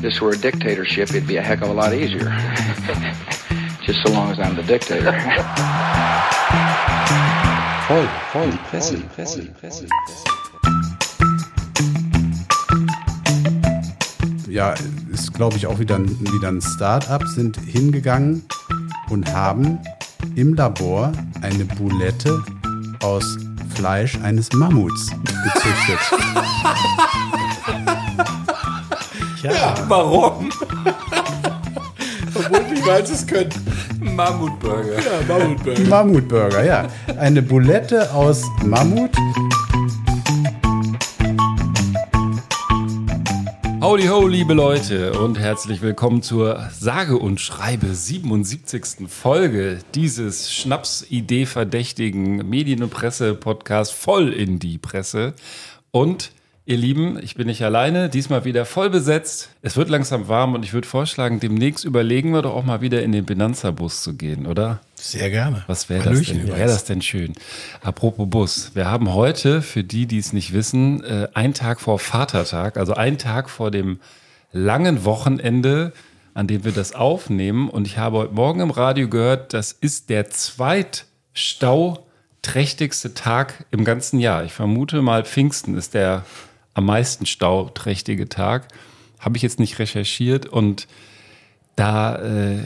this were a dictatorship, it'd be a heck of a lot easier. Just so long as I'm the dictator. Voll, voll, Presse, Presse, Presse, Presse. Ja, ist glaube ich auch wieder, ein- wieder ein Start-up, sind hingegangen und haben im Labor eine Boulette aus Fleisch eines Mammuts gezüchtet. Ja, Warum? obwohl niemals es können. Mammutburger. Ja, Mammutburger. Mammutburger, ja. Eine Boulette aus Mammut. Howdy ho, liebe Leute und herzlich willkommen zur sage und schreibe 77. Folge dieses Schnaps-Idee-verdächtigen Medien- und Presse-Podcast voll in die Presse. Und ihr Lieben, ich bin nicht alleine, diesmal wieder voll besetzt. Es wird langsam warm und ich würde vorschlagen, demnächst überlegen wir doch auch mal wieder in den Benanza-Bus zu gehen, oder? Sehr gerne. Was wäre das denn? Wäre das denn schön? Apropos Bus. Wir haben heute, für die, die es nicht wissen, äh, einen Tag vor Vatertag, also einen Tag vor dem langen Wochenende, an dem wir das aufnehmen. Und ich habe heute Morgen im Radio gehört, das ist der zweitstauträchtigste Tag im ganzen Jahr. Ich vermute mal, Pfingsten ist der am meisten stauträchtige Tag. Habe ich jetzt nicht recherchiert und da äh,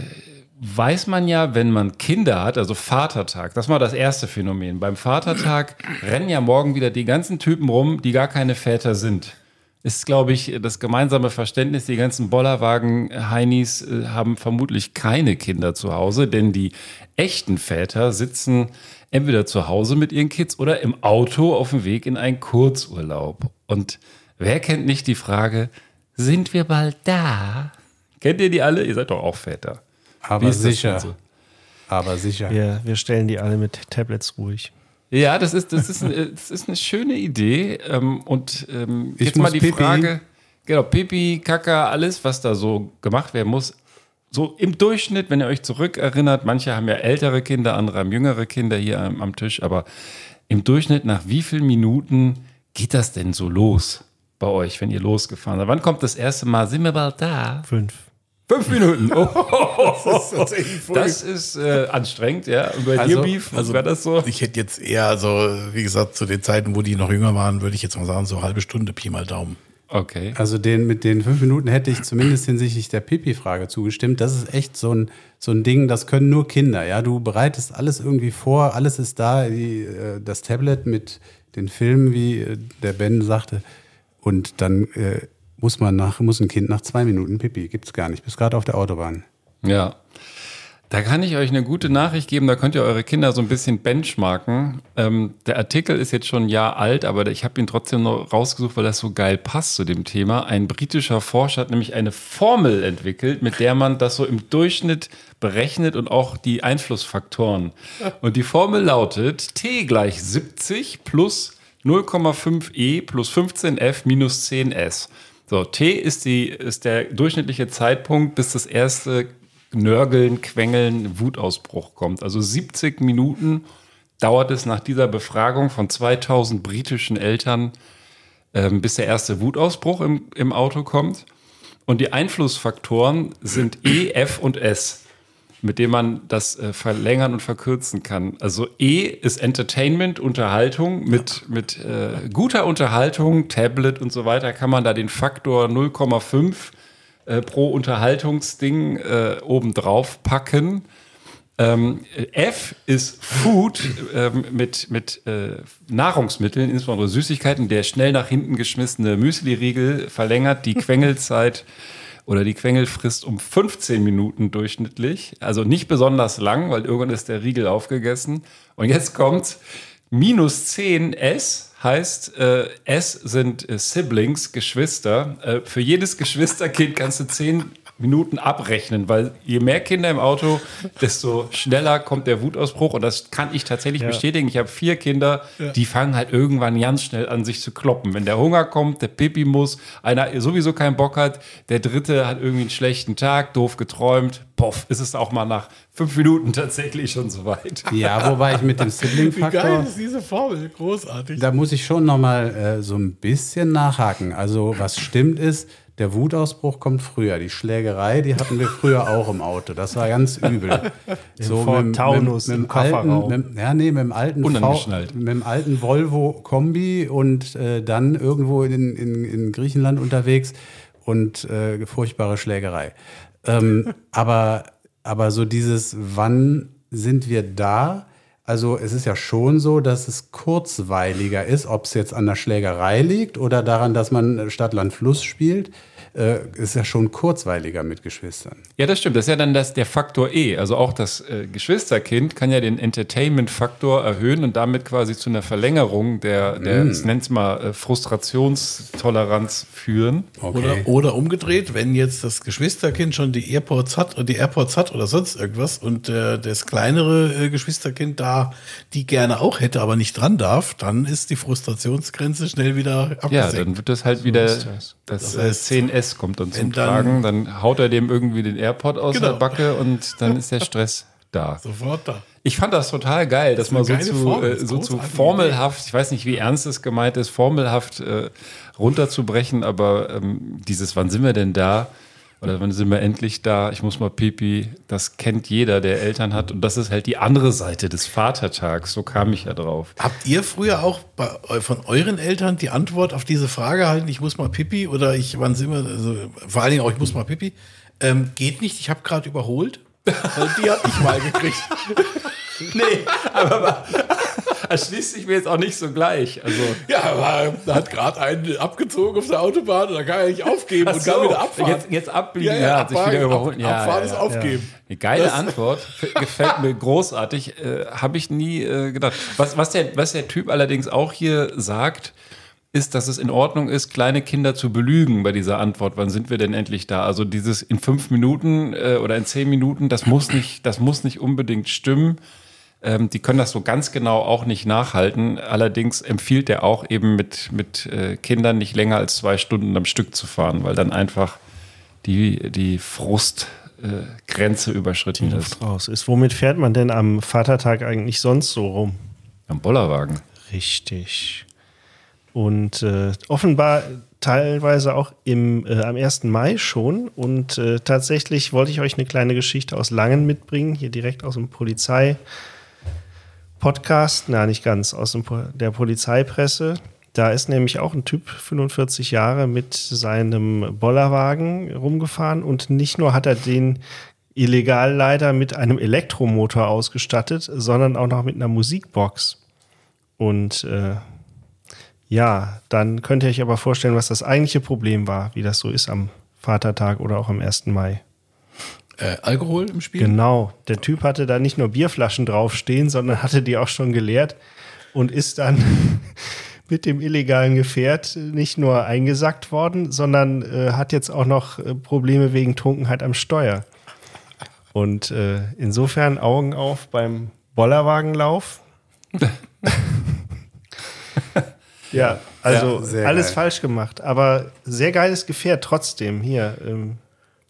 weiß man ja, wenn man Kinder hat, also Vatertag, das war das erste Phänomen. Beim Vatertag rennen ja morgen wieder die ganzen Typen rum, die gar keine Väter sind. Ist, glaube ich, das gemeinsame Verständnis, die ganzen Bollerwagen-Heinis äh, haben vermutlich keine Kinder zu Hause, denn die echten Väter sitzen entweder zu Hause mit ihren Kids oder im Auto auf dem Weg in einen Kurzurlaub. Und wer kennt nicht die Frage, sind wir bald da? Kennt ihr die alle? Ihr seid doch auch Väter. Aber sicher. so? Aber sicher. Wir, wir stellen die alle mit Tablets ruhig. Ja, das ist, das ist, eine, das ist eine schöne Idee. Ähm, und ähm, jetzt mal die Pipi. Frage: Genau, Pipi, Kaka, alles, was da so gemacht werden muss. So im Durchschnitt, wenn ihr euch zurückerinnert, manche haben ja ältere Kinder, andere haben jüngere Kinder hier am, am Tisch, aber im Durchschnitt nach wie vielen Minuten geht das denn so los bei euch, wenn ihr losgefahren seid? Wann kommt das erste Mal? Sind wir bald da? Fünf. Fünf Minuten. Oh, Das ist tatsächlich voll. das ist äh, anstrengend, ja. Und bei Also- dir, Beef, also wäre das so? Ich hätte jetzt eher, so, wie gesagt, zu den Zeiten, wo die noch jünger waren, würde ich jetzt mal sagen, so halbe Stunde Pi mal Daumen. Okay. Also den, mit den fünf Minuten hätte ich zumindest hinsichtlich der Pipi-Frage zugestimmt. Das ist echt so ein, so ein Ding, das können nur Kinder. Ja, du bereitest alles irgendwie vor, alles ist da, die, äh, das Tablet mit den Filmen, wie äh, der Ben sagte. Und dann äh, muss man nach, muss ein Kind nach zwei Minuten Pipi. Gibt's gar nicht. Bis gerade auf der Autobahn. Ja. Da kann ich euch eine gute Nachricht geben, da könnt ihr eure Kinder so ein bisschen benchmarken. Ähm, der Artikel ist jetzt schon ein Jahr alt, aber ich habe ihn trotzdem noch rausgesucht, weil das so geil passt zu dem Thema. Ein britischer Forscher hat nämlich eine Formel entwickelt, mit der man das so im Durchschnitt berechnet und auch die Einflussfaktoren. Und die Formel lautet T gleich 70 plus 0,5 E plus 15F minus 10S. So, T ist, die, ist der durchschnittliche Zeitpunkt, bis das erste Nörgeln, Quengeln, Wutausbruch kommt. Also 70 Minuten dauert es nach dieser Befragung von 2000 britischen Eltern, ähm, bis der erste Wutausbruch im, im Auto kommt. Und die Einflussfaktoren sind E, F und S, mit denen man das äh, verlängern und verkürzen kann. Also E ist Entertainment, Unterhaltung. Mit, mit äh, guter Unterhaltung, Tablet und so weiter kann man da den Faktor 0,5 äh, pro Unterhaltungsding äh, obendrauf packen. Ähm, F ist Food ähm, mit, mit äh, Nahrungsmitteln, insbesondere Süßigkeiten. Der schnell nach hinten geschmissene Müsli-Riegel verlängert die Quengelzeit oder die Quengelfrist um 15 Minuten durchschnittlich. Also nicht besonders lang, weil irgendwann ist der Riegel aufgegessen. Und jetzt kommt minus 10 S heißt, äh, S sind äh, Siblings, Geschwister. Äh, für jedes Geschwisterkind kannst du 10 Minuten abrechnen, weil je mehr Kinder im Auto, desto schneller kommt der Wutausbruch. Und das kann ich tatsächlich Ja. bestätigen. Ich habe vier Kinder, die fangen halt irgendwann ganz schnell an, sich zu kloppen. Wenn der Hunger kommt, der Pipi muss, einer sowieso keinen Bock hat, der dritte hat irgendwie einen schlechten Tag, doof geträumt, poff, ist es auch mal nach fünf Minuten tatsächlich schon soweit. Ja, wobei ich mit dem Wie geil Sibling-Faktor. ist diese Formel? Großartig. Da muss ich schon noch mal äh, so ein bisschen nachhaken. Also was stimmt ist, Der Wutausbruch kommt früher. Die Schlägerei, die hatten wir früher auch im Auto. Das war ganz übel. Ford Taunus mit, im dem alten, mit, ja, nee, mit dem alten v, Unangeschnallt. mit dem alten Volvo Kombi und äh, dann irgendwo in, in, in Griechenland unterwegs und äh, furchtbare Schlägerei. Ähm, aber, aber so dieses, wann sind wir da? Also es ist ja schon so, dass es kurzweiliger ist, ob es jetzt an der Schlägerei liegt oder daran, dass man Stadt, Land, Fluss spielt, äh, ist ja schon kurzweiliger mit Geschwistern. Ja, das stimmt. Das ist ja dann das, der Faktor E. Also auch das äh, Geschwisterkind kann ja den Entertainment-Faktor erhöhen und damit quasi zu einer Verlängerung der, der ich nenne es mal, äh, Frustrationstoleranz führen. Oder, oder umgedreht, wenn jetzt das Geschwisterkind schon die AirPods hat und die AirPods hat oder sonst irgendwas und äh, das kleinere äh, Geschwisterkind da die gerne auch hätte, aber nicht dran darf, dann ist die Frustrationsgrenze schnell wieder Ja, abgesenkt. dann wird das halt wieder, ist das. das, Das heißt, äh, 10S kommt dann zum dann- Tragen, dann haut er dem irgendwie den AirPod aus Genau. der Backe und dann ist der Stress da. Sofort da. Ich fand das total geil, das, ist mal eine so zu, Formel, äh, so zu formelhaft, ich weiß nicht, wie ernst es gemeint ist, formelhaft äh, runterzubrechen, aber ähm, dieses, wann sind wir denn da? Oder wann sind wir endlich da? Ich muss mal pipi. Das kennt jeder, der Eltern hat. Und das ist halt die andere Seite des Vatertags. So kam ich ja drauf. Habt ihr früher auch bei, von euren Eltern die Antwort auf diese Frage halten, ich muss mal pipi oder ich, wann sind wir, also vor allen Dingen auch, ich muss mal pipi, ähm, geht nicht, ich habe gerade überholt? Weil die hab ich mal gekriegt. Nee, aber erschließt sich mir jetzt auch nicht so gleich. Also, Ja, aber da hat gerade einen abgezogen auf der Autobahn und da kann er nicht aufgeben und kann wieder abfahren. Jetzt, jetzt abbiegen, Ja, ja, ja, hat sich wieder überholt. ab- abfahren ist aufgeben. Eine geile Das- Antwort, gefällt mir großartig, äh, habe ich nie äh, gedacht. Was, was, der, was der Typ allerdings auch hier sagt, ist, dass es in Ordnung ist, kleine Kinder zu belügen bei dieser Antwort. Wann sind wir denn endlich da? Also dieses in fünf Minuten äh, oder in zehn Minuten, das muss nicht, das muss nicht unbedingt stimmen. Ähm, die können das so ganz genau auch nicht nachhalten. Allerdings empfiehlt er auch eben mit, mit äh, Kindern nicht länger als zwei Stunden am Stück zu fahren, weil dann einfach die, die Frustgrenze äh, Grenze überschritten ist. Luft raus ist. Womit fährt man denn am Vatertag eigentlich sonst so rum? Am Bollerwagen. Richtig. Und äh, offenbar teilweise auch im, äh, am 1. Mai schon. Und äh, tatsächlich wollte ich euch eine kleine Geschichte aus Langen mitbringen, hier direkt aus dem Polizei. Podcast, na nicht ganz, aus dem, der Polizeipresse. Da ist nämlich auch ein Typ, 45 Jahre, mit seinem Bollerwagen rumgefahren und nicht nur hat er den illegal leider mit einem Elektromotor ausgestattet, sondern auch noch mit einer Musikbox. Und äh, ja, dann könnt ihr euch aber vorstellen, was das eigentliche Problem war, wie das so ist am Vatertag oder auch am 1. Mai. Äh, Alkohol im Spiel? Genau, der Typ hatte da nicht nur Bierflaschen draufstehen, sondern hatte die auch schon geleert und ist dann mit dem illegalen Gefährt nicht nur eingesackt worden, sondern äh, hat jetzt auch noch äh, Probleme wegen Trunkenheit am Steuer. Und äh, insofern Augen auf beim Bollerwagenlauf. ja, also Ja, alles geil. falsch gemacht, aber sehr geiles Gefährt trotzdem. Hier, ähm,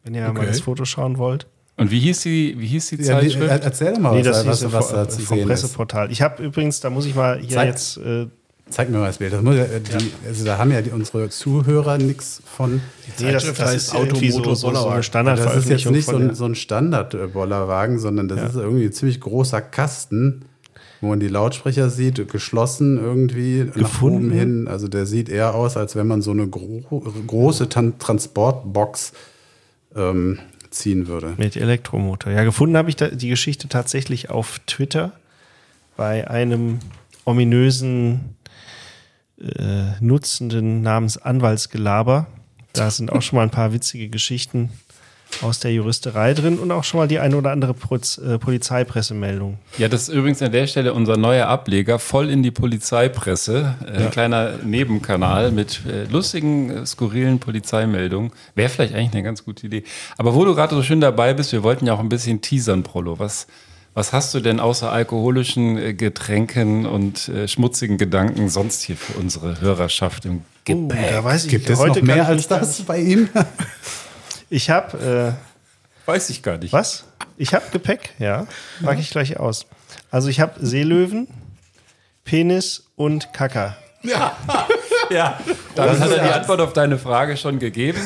wenn ihr mal Okay. das Foto schauen wollt. Und wie hieß die, wie hieß die Ja, Zeitschrift? er- erzähl doch mal, Nee, was, was, hieß was vom, da zu vom sehen ist. Presseportal. Ich habe übrigens, da muss ich mal hier Zeig- jetzt. Äh, Zeig mir mal das Bild. Das muss, ja, die, Also da haben ja die, unsere Zuhörer nichts von. nee, das, Zeitschrift das heißt ist so, Automotor so, so eine Bollerwagen. Das ist jetzt nicht so ein, so ein Standard-Bollerwagen, sondern das ist irgendwie ein ziemlich großer Kasten, wo man die Lautsprecher sieht, geschlossen irgendwie nach Gefunden? oben hin. Also der sieht eher aus, als wenn man so eine gro große Transportbox ähm, ziehen würde. mit Elektromotor. Ja, gefunden habe ich die Geschichte tatsächlich auf Twitter bei einem ominösen äh, Nutzenden namens Anwaltsgelaber. Da sind auch schon mal ein paar witzige Geschichten aus der Juristerei drin und auch schon mal die eine oder andere Proz äh, Polizeipressemeldung. Ja, das ist übrigens an der Stelle unser neuer Ableger, voll in die Polizeipresse. Äh, Ein kleiner Nebenkanal mit äh, lustigen, äh, skurrilen Polizeimeldungen. Wäre vielleicht eigentlich eine ganz gute Idee. Aber wo du gerade so schön dabei bist, wir wollten ja auch ein bisschen teasern, Prolo. Was, was hast du denn außer alkoholischen äh, Getränken und äh, schmutzigen Gedanken sonst hier für unsere Hörerschaft im Oh, da weiß ich Gibt es heute noch mehr als das bei ihm? Ich habe äh, Weiß ich gar nicht. Was? Ich habe Gepäck, ja. Mag ich gleich aus. Also ich habe Seelöwen, Penis und Kacker. Ja, dann hat er die Antwort auf deine Frage schon gegeben.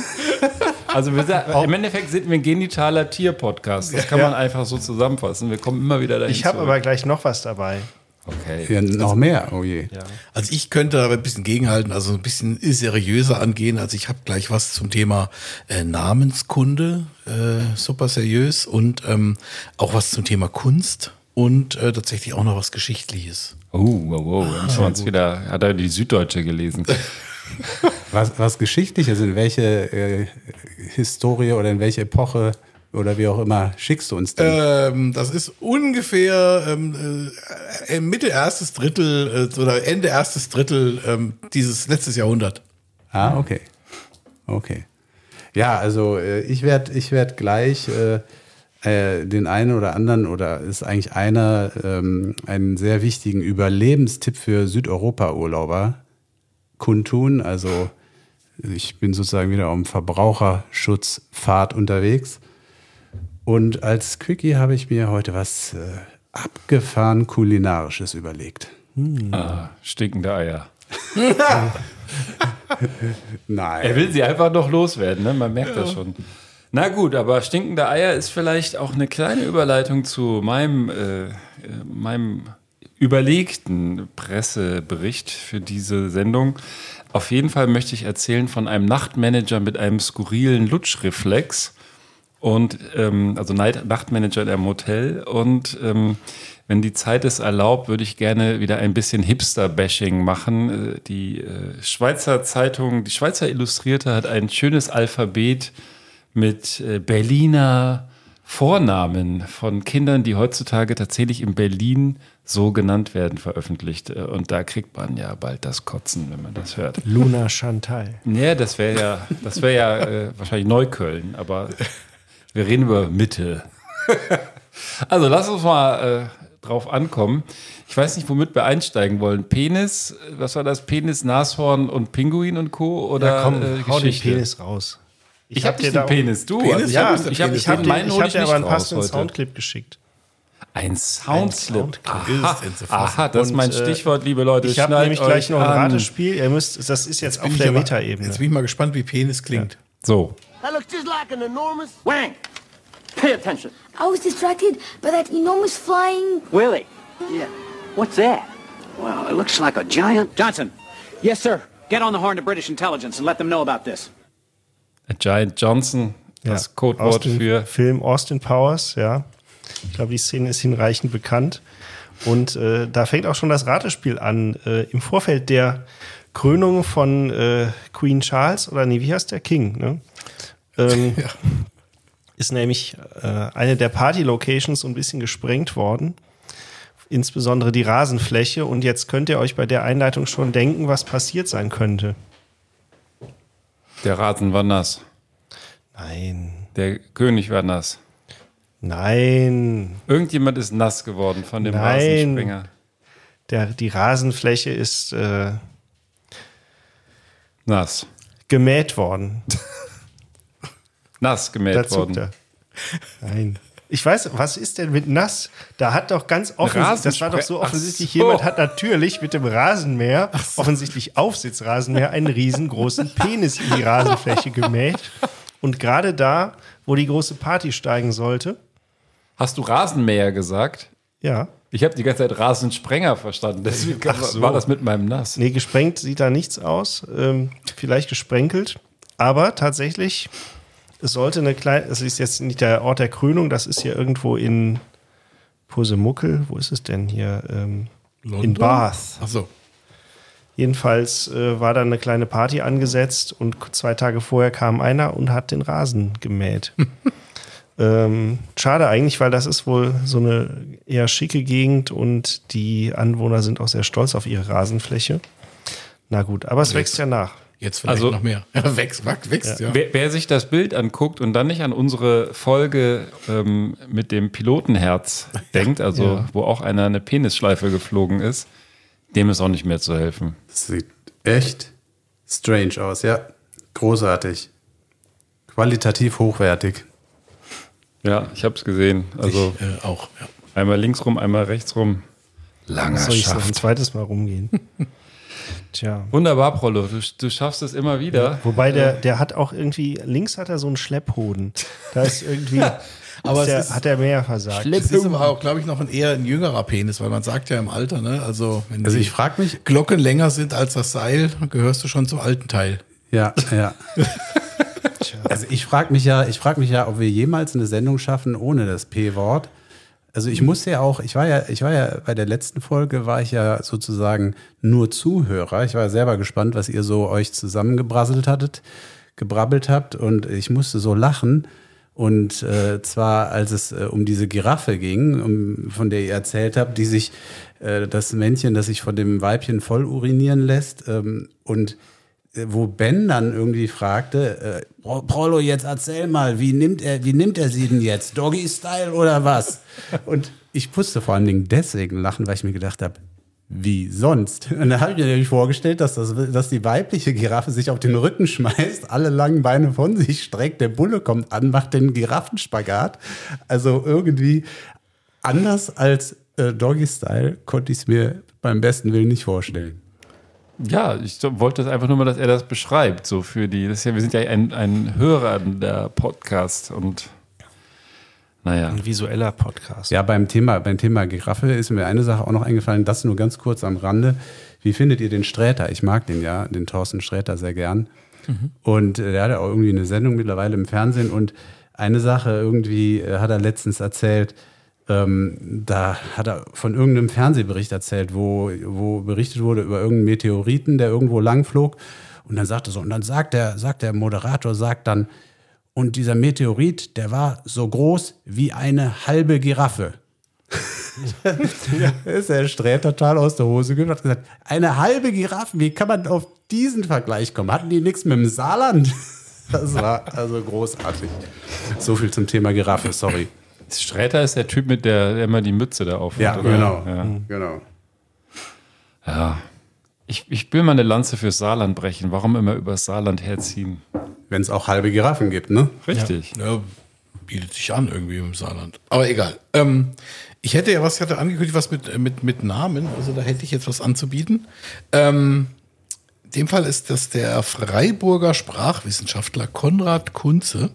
Also wir, im Endeffekt sind wir ein genitaler Tier-Podcast. Das kann man einfach so zusammenfassen. Wir kommen immer wieder dahin Ich habe aber gleich noch was dabei. Okay. Ja, noch mehr, oh je. Also ich könnte aber ein bisschen gegenhalten, also ein bisschen seriöser angehen. Also ich habe gleich was zum Thema äh, Namenskunde, äh, super seriös und ähm, auch was zum Thema Kunst und äh, tatsächlich auch noch was Geschichtliches. Oh, wow, wow. Wir uns wieder, hat er die Süddeutsche gelesen. Was, was Geschichtliches, in welche äh, Historie oder in welche Epoche oder wie auch immer schickst du uns denn? Ähm, das ist ungefähr ähm, äh, Mitte erstes Drittel äh, oder Ende erstes Drittel ähm, dieses letztes Jahrhundert. Ah, okay. Okay. Ja, also äh, ich werde ich werd gleich äh, äh, den einen oder anderen oder ist eigentlich einer ähm, einen sehr wichtigen Überlebenstipp für Südeuropa-Urlauber kundtun. Also ich bin sozusagen wieder um Verbraucherschutzfahrt unterwegs. Und als Quickie habe ich mir heute was äh, abgefahren kulinarisches überlegt. Ah, stinkende Eier. Nein. Er will sie einfach noch loswerden, ne? man merkt das schon. Na gut, aber stinkende Eier ist vielleicht auch eine kleine Überleitung zu meinem, äh, äh, meinem überlegten Pressebericht für diese Sendung. Auf jeden Fall möchte ich erzählen von einem Nachtmanager mit einem skurrilen Lutschreflex und ähm, also Night Nachtmanager in einem Hotel und ähm, wenn die Zeit es erlaubt, würde ich gerne wieder ein bisschen Hipster-Bashing machen. Äh, Die äh, Schweizer Zeitung, die Schweizer Illustrierte hat ein schönes Alphabet mit äh, Berliner Vornamen von Kindern, die heutzutage tatsächlich in Berlin so genannt werden, veröffentlicht. Äh, Und da kriegt man ja bald das Kotzen, wenn man das hört. Luna Chantal. Ja, das wäre ja, das wäre ja äh, wahrscheinlich Neukölln, aber wir reden über Mitte. also lass uns mal äh, drauf ankommen. Ich weiß nicht, womit wir einsteigen wollen. Penis, was war das? Penis, Nashorn und Pinguin und Co. Oder Ja, komm, äh, hau den? Penis raus. Ich, habe nicht da den Penis, du. Penis? Also ich Ja, habe ich hab, Penis. ich hab, Ich ich ich hab dir nicht aber einen passenden. Soundclip geschickt. Ein Soundclip. Soundclip. Aha, aha, das ist mein äh, Stichwort, liebe Leute. Ich habe nämlich gleich noch ein. Ratespiel. Ihr müsst, das ist jetzt auf Bin ich der Metaebene. Jetzt bin ich mal gespannt, wie Penis klingt. So, That looks just like an enormous. Wang! Pay attention. I was distracted by that enormous flying. Willie. Yeah. What's that? Well, it looks like a giant. Johnson. Yes, sir. Get on the horn to British intelligence and let them know about this. A Giant Johnson, das aus Codewort für Film Austin Powers, ja. Ich glaube, die Szene ist hinreichend bekannt. Und äh, da fängt auch schon das Ratespiel an. Äh, Im Vorfeld der Krönung von äh, Queen Charles, oder nee, wie heißt der King, ne? Ähm, Ist nämlich äh, eine der Party-Locations so ein bisschen gesprengt worden. Insbesondere die Rasenfläche. Und jetzt könnt ihr euch bei der Einleitung schon denken, was passiert sein könnte. der Rasen war nass. Nein. Der König war nass. Nein. Irgendjemand ist nass geworden von dem Nein. Rasenspringer. Der, die Rasenfläche ist äh, Nass. gemäht worden. Nass gemäht Da worden. er. Nein. Ich weiß, was ist denn mit nass? Da hat doch ganz offensichtlich, das war doch so offensichtlich, so. jemand hat natürlich mit dem Rasenmäher, offensichtlich Aufsitzrasenmäher, einen riesengroßen Penis in die Rasenfläche gemäht. Und gerade da, wo die große Party steigen sollte, Hast du Rasenmäher gesagt? ja, Ich habe die ganze Zeit Rasensprenger verstanden. Deswegen so. war das mit meinem Nass. Nee, gesprengt sieht da nichts aus. Ähm, vielleicht gesprenkelt. Aber tatsächlich, es sollte eine kleine, es ist jetzt nicht der Ort der Krönung, das ist hier irgendwo in Pusemuckel. Wo ist es denn hier? Ähm, in Bath. Achso. Jedenfalls äh, war da eine kleine Party angesetzt und zwei Tage vorher kam einer und hat den Rasen gemäht. ähm, schade eigentlich, weil das ist wohl so eine eher schicke Gegend und die Anwohner sind auch sehr stolz auf ihre Rasenfläche. Na gut, aber es wächst ja nach. Jetzt vielleicht Also- noch mehr. Ja, wächst, wächst, wächst ja. Wer, wer sich das Bild anguckt und dann nicht an unsere Folge ähm, mit dem Pilotenherz denkt, also Ja. wo auch einer eine Penisschleife geflogen ist, dem ist auch nicht mehr zu helfen. Das sieht echt strange aus, ja. Großartig. Qualitativ hochwertig. Ja, ich habe es gesehen. Also ich, äh, auch. Ja. einmal links rum, einmal rechts rum. Langer Soll ich noch ein Schaft. zweites Mal rumgehen? Tja. Wunderbar, Prollo. Du, du schaffst es immer wieder. Wobei der, der hat auch irgendwie, links hat er so einen Schlepphoden. Da ist irgendwie, Aber ist der, es ist- hat er mehr versagt. Das ist aber auch, glaube ich, noch ein eher ein jüngerer Penis, weil man sagt ja im Alter, ne? Also, wenn Also ich frage mich, Glocken länger sind als das Seil, gehörst du schon zum alten Teil. ja, ja. Also ich frage mich ja, ich frage mich ja, ob wir jemals eine Sendung schaffen ohne das P-Wort. Also ich musste ja auch, ich war ja, ich war ja bei der letzten Folge war ich ja sozusagen nur Zuhörer. Ich war selber gespannt, was ihr so euch zusammengebrasselt hattet, gebrabbelt habt und ich musste so lachen. Und äh, zwar, als es äh, um diese Giraffe ging, um, von der ihr erzählt habt, die sich, äh, das Männchen, das sich von dem Weibchen voll urinieren lässt. Ähm, und wo Ben dann irgendwie fragte, äh, Pro- Prollo, jetzt erzähl mal, wie nimmt er, wie nimmt er sie denn jetzt? Doggy-Style oder was? Und ich musste vor allen Dingen deswegen lachen, weil ich mir gedacht habe, wie sonst? Und da habe ich mir nämlich vorgestellt, dass, das, dass die weibliche Giraffe sich auf den Rücken schmeißt, alle langen Beine von sich streckt, der Bulle kommt an, macht den Giraffenspagat. Also irgendwie anders als äh, Doggy-Style konnte ich es mir beim besten Willen nicht vorstellen. Ja, ich wollte das einfach nur mal, dass er das beschreibt. So für die, das ist ja, wir sind ja ein, ein Hörer der Podcast und naja. Ein visueller Podcast. Ja, beim Thema, beim Thema Giraffe ist mir eine Sache auch noch eingefallen, das nur ganz kurz am Rande. Wie findet ihr den Sträter? Ich mag den ja, den Thorsten Sträter sehr gern. Und äh, der hat ja auch irgendwie eine Sendung mittlerweile im Fernsehen und eine Sache irgendwie äh, hat er letztens erzählt, ähm, da hat er von irgendeinem Fernsehbericht erzählt, wo, wo berichtet wurde über irgendeinen Meteoriten, der irgendwo lang flog. Und dann sagte so, und dann sagt der, sagt der Moderator, sagt dann, und dieser Meteorit, der war so groß wie eine halbe Giraffe. ja, ist der Sträter total aus der Hose gegangen hat gesagt, eine halbe Giraffe, wie kann man auf diesen Vergleich kommen? Hatten die nichts mit dem Saarland? Das war also großartig. So viel zum Thema Giraffe, sorry. Sträter ist der Typ mit der, der immer die Mütze da auf. Ja, genau. Ja. genau. ja. Ich, ich will mal eine Lanze fürs Saarland brechen. Warum immer übers Saarland herziehen? Wenn es auch halbe Giraffen gibt, ne? Richtig. Ja, bietet sich an irgendwie im Saarland. Aber egal. Ähm, ich hätte ja was, ich hatte angekündigt, was mit, äh, mit, mit Namen. Also da hätte ich jetzt was anzubieten. Ähm, in dem Fall ist das der Freiburger Sprachwissenschaftler Konrad Kunze.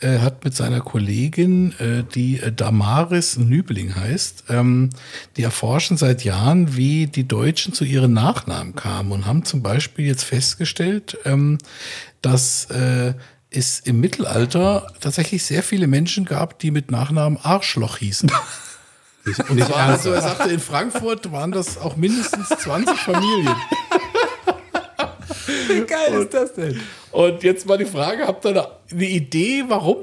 Äh, hat mit seiner Kollegin, äh, die äh, Damaris Nübeling heißt, ähm, die erforschen seit Jahren, wie die Deutschen zu ihren Nachnamen kamen und haben zum Beispiel jetzt festgestellt, ähm, dass äh, es im Mittelalter tatsächlich sehr viele Menschen gab, die mit Nachnamen Arschloch hießen. Und nicht zwar, also er sagte, in Frankfurt waren das auch mindestens 20 Familien. Wie geil ist das denn? Und jetzt mal die Frage, habt ihr eine Idee, warum?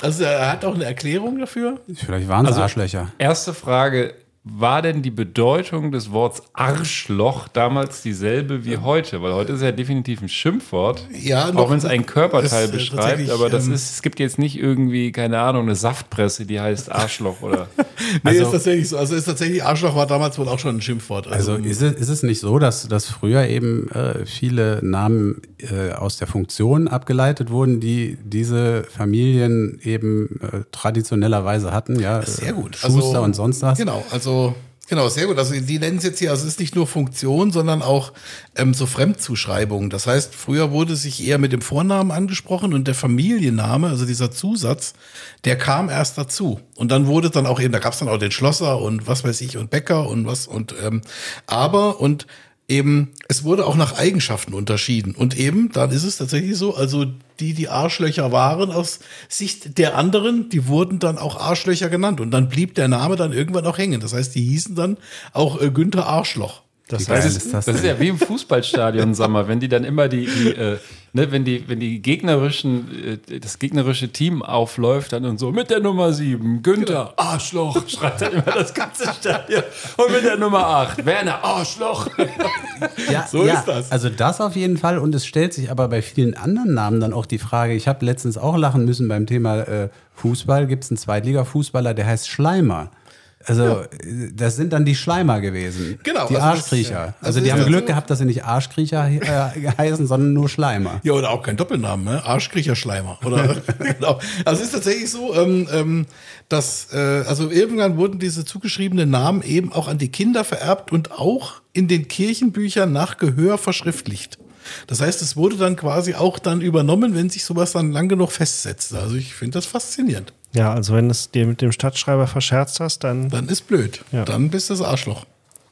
Also er hat auch eine Erklärung dafür. Vielleicht waren es Also- Arschlöcher. Erste Frage: War denn die Bedeutung des Wortes Arschloch damals dieselbe wie heute? Weil heute ist ja definitiv ein Schimpfwort. Ja, auch wenn es ein Körperteil ist, äh, beschreibt, aber das ähm, ist, es gibt jetzt nicht irgendwie, keine Ahnung, eine Saftpresse, die heißt Arschloch oder. Nee, Also- ist tatsächlich so. Also ist tatsächlich, Arschloch war damals wohl auch schon ein Schimpfwort. Also ist es, ist es nicht so, dass, dass früher eben äh, viele Namen äh, aus der Funktion abgeleitet wurden, die diese Familien eben äh, traditionellerweise hatten? Ja, Sehr gut. Schuster Also, und sonst was. Genau, also genau, sehr gut. Also die nennen es jetzt hier, also es ist nicht nur Funktion, sondern auch ähm, so Fremdzuschreibungen. Das heißt, früher wurde sich eher mit dem Vornamen angesprochen und der Familienname, also dieser Zusatz, der kam erst dazu. Und dann wurde dann auch eben, da gab es dann auch den Schlosser und was weiß ich und Bäcker und was und ähm, aber und eben, es wurde auch nach Eigenschaften unterschieden. Und eben, dann ist es tatsächlich so, also die, die Arschlöcher waren aus Sicht der anderen, die wurden dann auch Arschlöcher genannt. Und dann blieb der Name dann irgendwann auch hängen. Das heißt, die hießen dann auch äh, Günther Arschloch. Das, geil ist, das, das ist ja wie im Fußballstadion, sag mal, wenn die dann immer die, die äh, ne, wenn die, wenn die gegnerischen, äh, das gegnerische Team aufläuft, dann und so mit der Nummer 7, Günther, Arschloch, schreit dann immer das ganze Stadion. Und mit der Nummer 8, Werner, Arschloch. Ja, So ja, ist das. Also das auf jeden Fall. Und es stellt sich aber bei vielen anderen Namen dann auch die Frage, ich habe letztens auch lachen müssen beim Thema äh, Fußball, gibt es einen Zweitliga-Fußballer, der heißt Schleimer. Also, das sind dann die Schleimer gewesen. Genau, Die also das- Arschkriecher. ja. Also, Also die haben das Glück so- gehabt, dass sie nicht Arschkriecher äh, heißen, sondern nur Schleimer. Ja, oder auch kein Doppelnamen, ne? Arschkriecher Schleimer. Oder genau. Also es ist tatsächlich so, ähm, ähm, dass äh, also irgendwann wurden diese zugeschriebenen Namen eben auch an die Kinder vererbt und auch in den Kirchenbüchern nach Gehör verschriftlicht. Das heißt, es wurde dann quasi auch dann übernommen, wenn sich sowas dann lang genug festsetzte. Also ich finde das faszinierend. Ja, also wenn du es dir mit dem Stadtschreiber verscherzt hast, dann. Dann ist blöd. Ja. Dann bist du das Arschloch.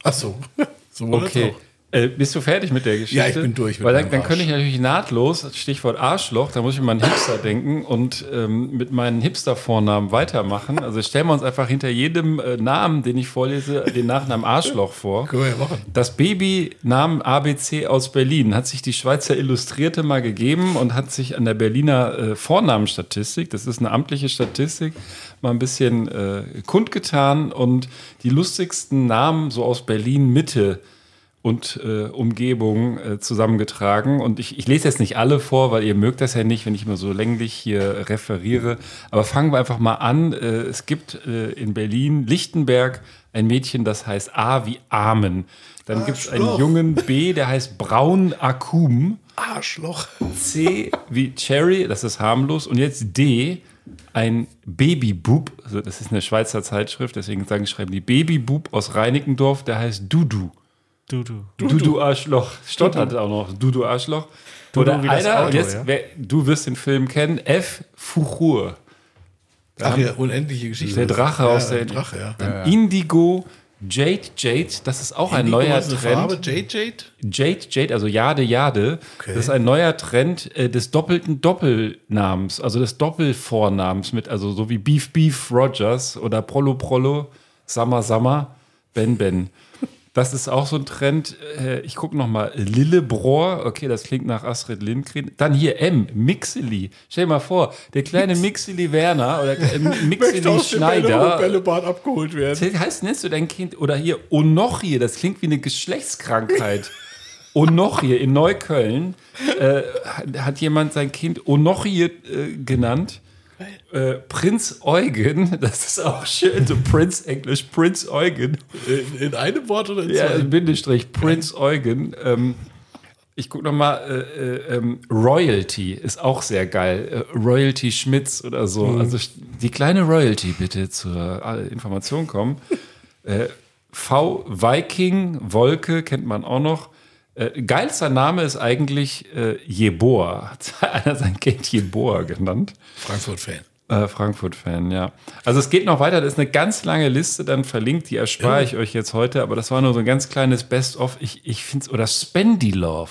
Ach so. so Okay. Äh, bist du fertig mit der Geschichte? Ja, ich bin durch mit Weil dann, dann könnte ich natürlich nahtlos, Stichwort Arschloch, da muss ich mal an Hipster denken und ähm, mit meinen Hipster-Vornamen weitermachen. Also stellen wir uns einfach hinter jedem äh, Namen, den ich vorlese, den Nachnamen Arschloch vor. Machen. Das Babynamen ABC aus Berlin hat sich die Schweizer Illustrierte mal gegeben und hat sich an der Berliner äh, Vornamenstatistik, das ist eine amtliche Statistik, mal ein bisschen äh, kundgetan und die lustigsten Namen so aus Berlin Mitte und äh, Umgebung äh, zusammengetragen. Und ich, ich lese jetzt nicht alle vor, weil ihr mögt das ja nicht, wenn ich immer so länglich hier referiere. Aber fangen wir einfach mal an. Äh, es gibt äh, in Berlin Lichtenberg ein Mädchen, das heißt A wie Amen. Dann gibt es einen. Jungen B, der heißt Braun Akum. Arschloch. C wie Cherry, das ist harmlos. Und jetzt D, ein Babybub, also das ist eine Schweizer Zeitschrift, deswegen sagen, schreiben die Babybub aus Reinickendorf, der heißt Dudu. Du, du. Dudu Arschloch. Stottert auch noch. Dudu Arschloch. Dudu Oder wie das einer, Auto, jetzt, ja? wer, du wirst den Film kennen, F. Fuchur. Ach ja, unendliche Geschichte. Der Drache ja, aus der Drache, ja. Dann Indigo, Jade Jade, das ist auch ein Indigo neuer ist eine Trend. Farbe, Jade Jade? Jade Jade, also Jade Jade, Okay. das ist ein neuer Trend äh, des doppelten Doppelnamens, also des Doppelvornamens mit, also so wie Beef Beef Rogers oder Prolo Prolo, Summer Summer, Ben Ben. Das ist auch so ein Trend. Äh, Ich gucke nochmal. Lillebrohr, okay, das klingt nach Astrid Lindgren. Dann hier M, Mixeli. Stell dir mal vor, der kleine Mixeli Werner oder Mixeli Schneider. Bällebad abgeholt werden. Heißt, nennst du dein Kind, oder hier Onochie, das klingt wie eine Geschlechtskrankheit. Onochie in Neukölln äh, hat jemand sein Kind Onochie äh, genannt. Äh, Prinz Eugen, das ist auch schön, so Prinz Englisch, Prinz Eugen. In, in einem Wort oder in Ja, zwei? im Bindestrich, Prinz Eugen. Ähm, ich gucke nochmal, äh, äh, ähm, Royalty ist auch sehr geil. Äh, Royalty Schmitz oder so. Also die kleine Royalty bitte zur Information kommen. Äh, V. Viking, Wolke kennt man auch noch. Äh, geilster Name ist eigentlich äh, Jeboa. Hat einer sein Kind Jeboa genannt. Frankfurt-Fan. Äh, Frankfurt-Fan, ja. Also es geht noch weiter, das ist eine ganz lange Liste dann verlinkt, die erspare ich euch jetzt heute, aber das war nur so ein ganz kleines Best-of. Ich, ich finde es, oder Spendylove.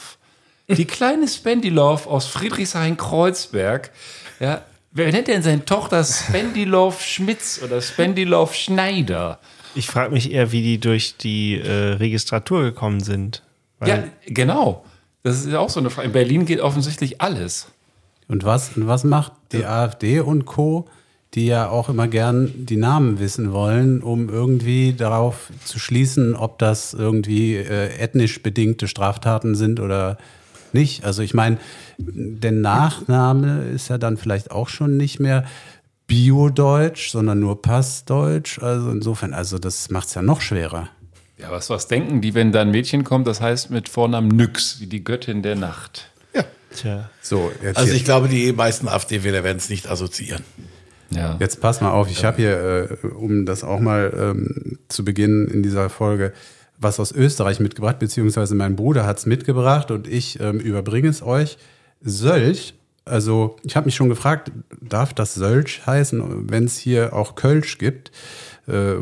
Die kleine Spendylove aus Friedrichshain-Kreuzberg, ja. Wer nennt denn seine Tochter Spendylove Schmitz oder Spendylove Schneider? Ich frage mich eher, wie die durch die äh, Registratur gekommen sind. Ja, genau. Das ist ja auch so eine Frage. In Berlin geht offensichtlich alles. Und was, und was macht die AfD und Co., die ja auch immer gern die Namen wissen wollen, um irgendwie darauf zu schließen, ob das irgendwie äh, ethnisch bedingte Straftaten sind oder nicht? Also ich meine, der Nachname ist ja dann vielleicht auch schon nicht mehr Bio-Deutsch, sondern nur Passdeutsch. Also insofern, also das macht es ja noch schwerer. Ja, was, was denken die, wenn da ein Mädchen kommt, das heißt mit Vornamen Nyx, wie die Göttin der Nacht? Tja. So, jetzt Also ich glaube, die meisten AfD-Wähler werden es nicht assoziieren. Ja. Jetzt pass mal auf, ich habe hier, äh, um das auch mal ähm, zu Beginn in dieser Folge, was aus Österreich mitgebracht, beziehungsweise mein Bruder hat es mitgebracht und ich ähm, überbringe es euch. Sölch, also ich habe mich schon gefragt, darf das Sölch heißen, wenn es hier auch Kölsch gibt,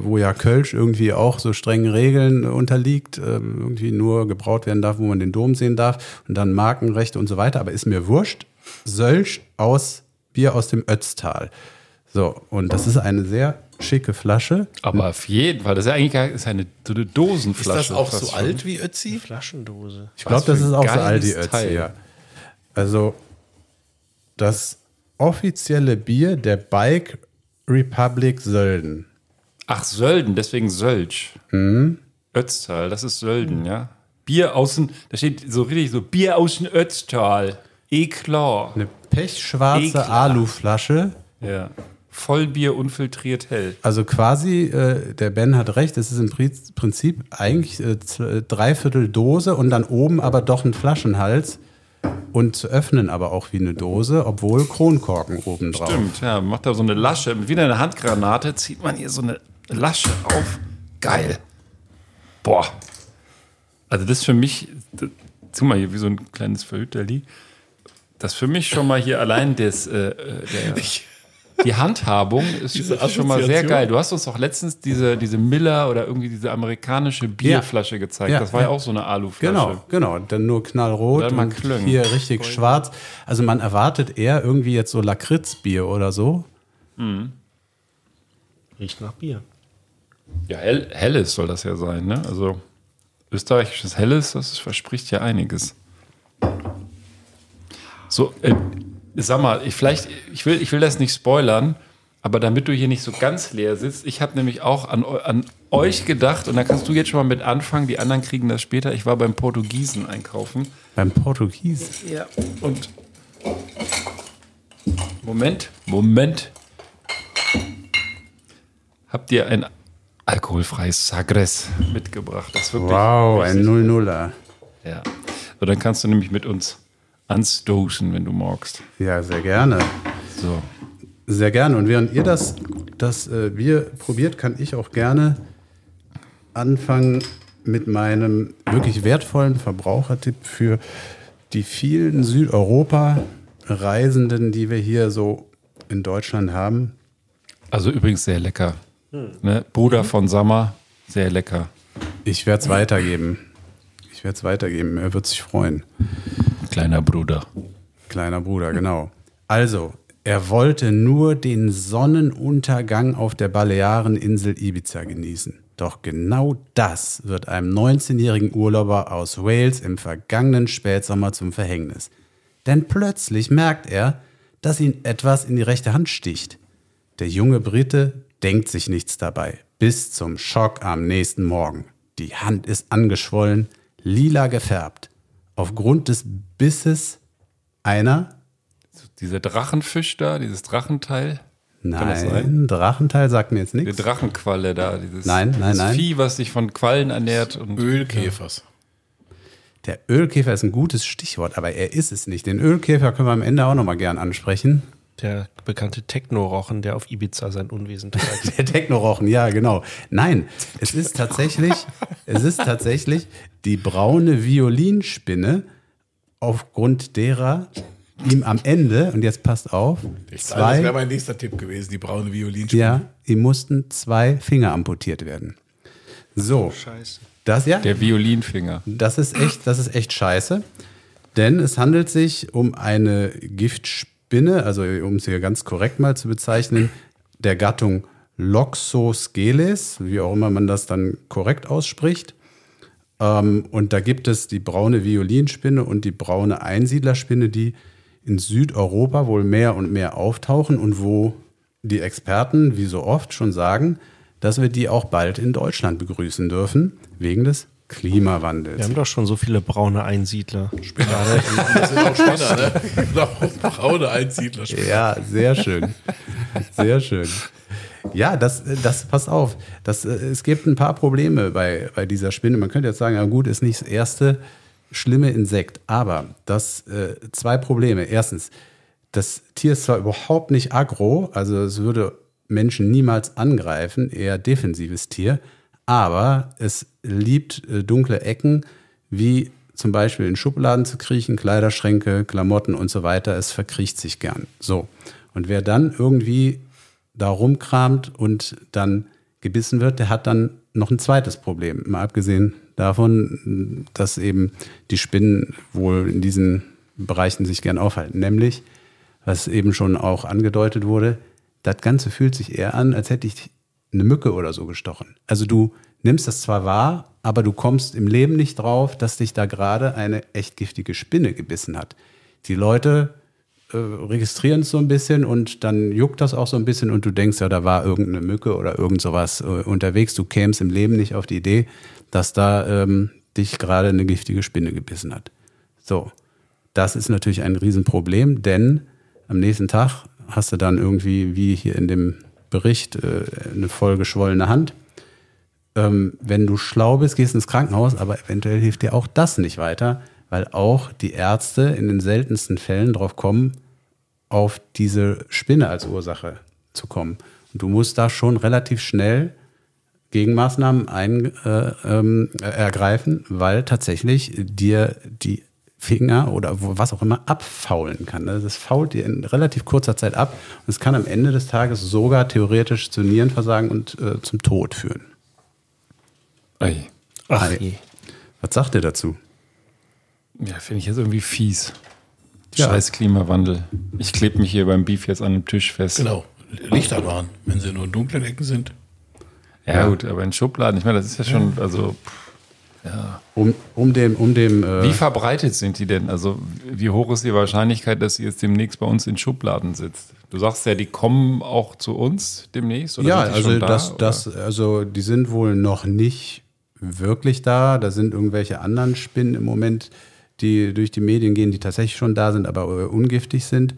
wo ja Kölsch irgendwie auch so strengen Regeln unterliegt, ähm, irgendwie nur gebraut werden darf, wo man den Dom sehen darf und dann Markenrechte und so weiter, aber ist mir wurscht. Sölch aus Bier aus dem Ötztal. So, und das ist eine sehr schicke Flasche. Aber auf jeden Fall, das ist ja eigentlich gar- ist eine, so eine Ist Dosenflasche. das auch so schon. alt wie Ötzi? Flaschendose. Ich glaube, das ist auch so alt wie Ötzi, Teil. ja. Also, das offizielle Bier der Bike Republic Sölden. Ach, Sölden, deswegen Sölch. Mhm. Ötztal, das ist Sölden, ja. Bier außen, da steht so richtig so, Bier aus dem Ötztal. Eh klar. Eine pechschwarze Eklar. Aluflasche. Ja. Vollbier unfiltriert hell. Also quasi, äh, der Ben hat recht, es ist im Pri- Prinzip eigentlich äh, z- dreiviertel Dose und dann oben aber doch ein Flaschenhals und zu öffnen aber auch wie eine Dose, obwohl Kronkorken oben drauf. Stimmt, ja, macht da so eine Lasche, wieder eine Handgranate, zieht man hier so eine Lasche auf. Geil. Boah. Also das ist für mich, guck mal hier wie so ein kleines Verhüterli. Das ist für mich schon mal hier allein das, äh, äh, der, die Handhabung ist, schon mal sehr geil. Du hast uns doch letztens diese, diese Miller oder irgendwie diese amerikanische Bierflasche gezeigt. Ja, das war ja ja. auch so eine Aluflasche. Genau, genau. Dann nur knallrot Dann mal und klüngen. hier richtig schwarz. Also man erwartet eher irgendwie jetzt so Lakritzbier oder so. Riecht nach Bier. Ja, hell, helles soll das ja sein, ne? Also österreichisches Helles, das verspricht ja einiges. So, äh, sag mal, ich, vielleicht, ich will, ich will das nicht spoilern, aber damit du hier nicht so ganz leer sitzt, ich habe nämlich auch an, an euch gedacht und da kannst du jetzt schon mal mit anfangen, die anderen kriegen das später. Ich war beim Portugiesen einkaufen. Beim Portugies. Ja. Und Moment, Moment. Habt ihr ein alkoholfreies Sagres mitgebracht? Das ist wirklich Wow, ein richtig- 0-0er. Ja. So, dann kannst du nämlich mit uns anstoßen, wenn du magst. Ja, sehr gerne. So. Sehr gerne. Und während ihr das, das äh, Bier probiert, kann ich auch gerne anfangen mit meinem wirklich wertvollen Verbrauchertipp für die vielen Südeuropa-Reisenden, die wir hier so in Deutschland haben. Also übrigens sehr lecker. Ne? Bruder von Sammer, sehr lecker. Ich werde es weitergeben. Ich werde es weitergeben. Er wird sich freuen. Kleiner Bruder. Kleiner Bruder, genau. Also, er wollte nur den Sonnenuntergang auf der Baleareninsel Ibiza genießen. Doch genau das wird einem 19-jährigen Urlauber aus Wales im vergangenen Spätsommer zum Verhängnis. Denn plötzlich merkt er, dass ihn etwas in die rechte Hand sticht. Der junge Brite denkt sich nichts dabei, bis zum Schock am nächsten Morgen. Die Hand ist angeschwollen, lila gefärbt. Aufgrund des Bisses einer, Dieser Drachenfisch da, dieses Drachenteil. Nein, Drachenteil sagt mir jetzt Die nichts. Drachenqualle da, dieses, Nein, nein, dieses nein. Vieh, was sich von Quallen ernährt. Und Ölkäfers. Der Ölkäfer ist ein gutes Stichwort, aber er ist es nicht. Den Ölkäfer können wir am Ende auch nochmal gern ansprechen. Der bekannte Techno-Rochen, der auf Ibiza sein Unwesen treibt. Der Technorochen, ja, genau. Nein, es ist tatsächlich, es ist tatsächlich die braune Violinspinne, aufgrund derer ihm am Ende, und jetzt passt auf, Das wäre zwei, mein nächster Tipp gewesen, die braune Violinspinne. ja, ihm mussten zwei Finger amputiert werden. So, Scheiße. das ja. der Violinfinger. Das ist echt, das ist echt scheiße. Denn es handelt sich um eine Giftspinne, also um es hier ganz korrekt mal zu bezeichnen, der Gattung Loxosceles, wie auch immer man das dann korrekt ausspricht. Ähm, und da gibt es die braune Violinspinne und die braune Einsiedlerspinne, die in Südeuropa wohl mehr und mehr auftauchen und wo die Experten, wie so oft, schon sagen, dass wir die auch bald in Deutschland begrüßen dürfen, wegen des Klimawandels. Wir haben doch schon so viele braune Einsiedler. Gerade Das sind auch Spinner, ne? Genau, braune Einsiedler. Ja, sehr schön. Sehr schön. Ja, das, das passt auf. Das, es gibt ein paar Probleme bei, bei dieser Spinne. Man könnte jetzt sagen, ja gut, ist nicht das erste schlimme Insekt. Aber das äh, zwei Probleme. Erstens, das Tier ist zwar überhaupt nicht aggro, also es würde Menschen niemals angreifen, eher defensives Tier, aber es liebt äh, dunkle Ecken, wie zum Beispiel in Schubladen zu kriechen, Kleiderschränke, Klamotten und so weiter. Es verkriecht sich gern. So. Und wer dann irgendwie da rumkramt und dann gebissen wird, der hat dann noch ein zweites Problem. Mal abgesehen davon, dass eben die Spinnen wohl in diesen Bereichen sich gern aufhalten. Nämlich, was eben schon auch angedeutet wurde, das Ganze fühlt sich eher an, als hätte ich eine Mücke oder so gestochen. Also du nimmst das zwar wahr, aber du kommst im Leben nicht drauf, dass dich da gerade eine echt giftige Spinne gebissen hat. Die Leute äh, registrieren es so ein bisschen und dann juckt das auch so ein bisschen und du denkst, ja, da war irgendeine Mücke oder irgend sowas äh, unterwegs. Du kämst im Leben nicht auf die Idee, dass da ähm, dich gerade eine giftige Spinne gebissen hat. So, das ist natürlich ein Riesenproblem, denn am nächsten Tag hast du dann irgendwie, wie hier in dem Bericht, äh, eine voll geschwollene Hand. Ähm, wenn du schlau bist, gehst ins Krankenhaus, aber eventuell hilft dir auch das nicht weiter, weil auch die Ärzte in den seltensten Fällen drauf kommen, auf diese Spinne als Ursache zu kommen. Und du musst da schon relativ schnell Gegenmaßnahmen ein, äh, ähm, ergreifen, weil tatsächlich dir die Finger oder was auch immer abfaulen kann. Also Das fault dir in relativ kurzer Zeit ab und es kann am Ende des Tages sogar theoretisch zu Nierenversagen und äh, zum Tod führen. Ei. Ach, Ei. Was sagt ihr dazu? Ja, finde ich jetzt irgendwie fies. Ja. Scheiß Klimawandel. Ich klebe mich hier beim Beef jetzt an dem Tisch fest. Genau. Lichter waren, wenn sie nur in dunklen Ecken sind. Ja, gut, aber in Schubladen, ich meine, das ist ja schon, also, Um, um dem, um dem äh, wie verbreitet sind die denn? Also, wie hoch ist die Wahrscheinlichkeit, dass sie jetzt demnächst bei uns in Schubladen sitzt? Du sagst ja, die kommen auch zu uns demnächst? Oder ja, also da, das, oder? das, also die sind wohl noch nicht wirklich da. Da sind irgendwelche anderen Spinnen im Moment, die durch die Medien gehen, die tatsächlich schon da sind, aber äh, ungiftig sind.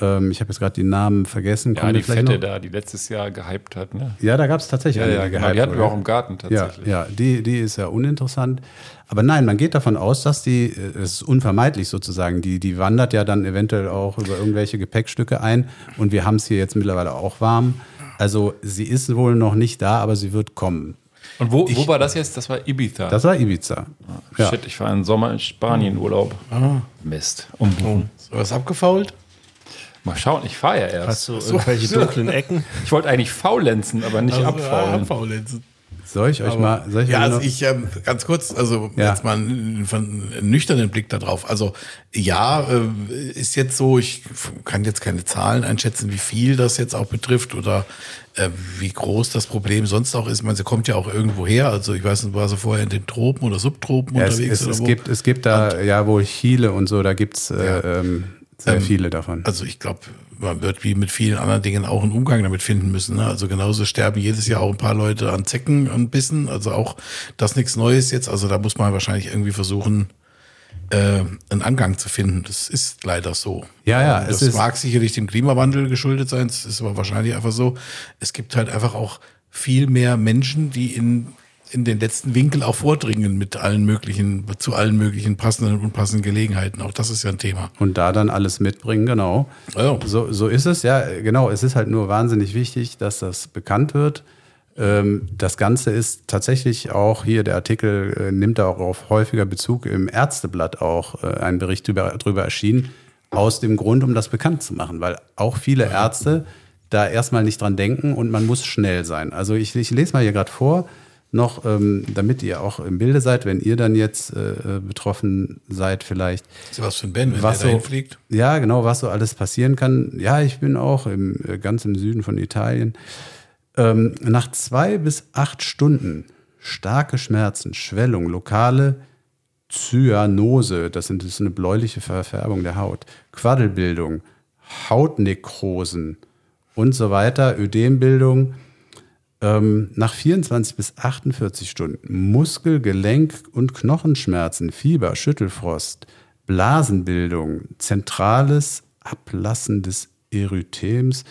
Ähm, ich habe jetzt gerade die Namen vergessen. Ja, Kommen die vielleicht Fette noch? da, die letztes Jahr gehypt hat, ne? Ja, da gab es tatsächlich Ja, eine, ja, die genau. gehypt Die hatten wir wurde. auch im Garten tatsächlich. Ja, ja die, die ist ja uninteressant. Aber nein, man geht davon aus, dass die, äh, es ist unvermeidlich sozusagen, die, die wandert ja dann eventuell auch über irgendwelche Gepäckstücke ein. Und wir haben es hier jetzt mittlerweile auch warm. Also sie ist wohl noch nicht da, aber sie wird kommen. Und wo, wo war das jetzt? Das war Ibiza. Das war Ibiza. Ja. Shit, ich war einen Sommer in Spanien Urlaub. Mist. Umbuchen. Ist was abgefault? Mal schauen, ich fahre ja erst. Hast du irgendwelche dunklen Ecken? Ich wollte eigentlich faulenzen, aber nicht Also, abfaulen. ja, abfaulenzen. Soll ich euch mal, soll ich Ja, also ich ähm, ganz kurz, also Ja. jetzt mal einen, einen nüchternen Blick darauf. Also ja, äh, ist jetzt so, ich kann jetzt keine Zahlen einschätzen, wie viel das jetzt auch betrifft oder äh, wie groß das Problem sonst auch ist. Ich meine, sie kommt ja auch irgendwo her. Also ich weiß nicht, war sie vorher in den Tropen oder Subtropen ja, es, unterwegs es, oder es, wo? gibt, es gibt da ja wohl Chile und so, da gibt es äh, ähm, sehr viele davon. Also ich glaube, man wird wie mit vielen anderen Dingen auch einen Umgang damit finden müssen. Ne? Also genauso sterben jedes Jahr auch ein paar Leute an Zecken und Bissen. Also auch das nichts Neues jetzt. Also da muss man wahrscheinlich irgendwie versuchen, äh, einen Angang zu finden. Das ist leider so. Ja, ja, Ähm, es Das ist- mag sicherlich dem Klimawandel geschuldet sein. Es ist aber wahrscheinlich einfach so. Es gibt halt einfach auch viel mehr Menschen, die in in den letzten Winkel auch vordringen mit allen möglichen, zu allen möglichen passenden und unpassenden Gelegenheiten. Auch das ist ja ein Thema. Und da dann alles mitbringen, genau. Ja. So, so ist es, ja, genau. Es ist halt nur wahnsinnig wichtig, dass das bekannt wird. Ähm, das Ganze ist tatsächlich auch hier, der Artikel äh, nimmt da auch auf häufiger Bezug im Ärzteblatt auch äh, ein Bericht drüber erschienen, aus dem Grund, um das bekannt zu machen, weil auch viele Ärzte da erstmal nicht dran denken und man muss schnell sein. Also ich, ich lese mal hier gerade vor, noch, ähm, damit ihr auch im Bilde seid, wenn ihr dann jetzt äh, betroffen seid vielleicht. Sebastian Ben, wenn Was der so- fliegt. Ja, genau, was so alles passieren kann. Ja, ich bin auch im, äh, ganz im Süden von Italien. Ähm, nach zwei bis acht Stunden starke Schmerzen, Schwellung, lokale Zyanose, das, sind, das ist eine bläuliche Verfärbung der Haut, Quaddelbildung, Hautnekrosen und so weiter, Ödembildung. Ähm, nach 24 bis 48 Stunden Muskel-, Gelenk- und Knochenschmerzen, Fieber, Schüttelfrost, Blasenbildung, zentrales Ablassen des Erythems,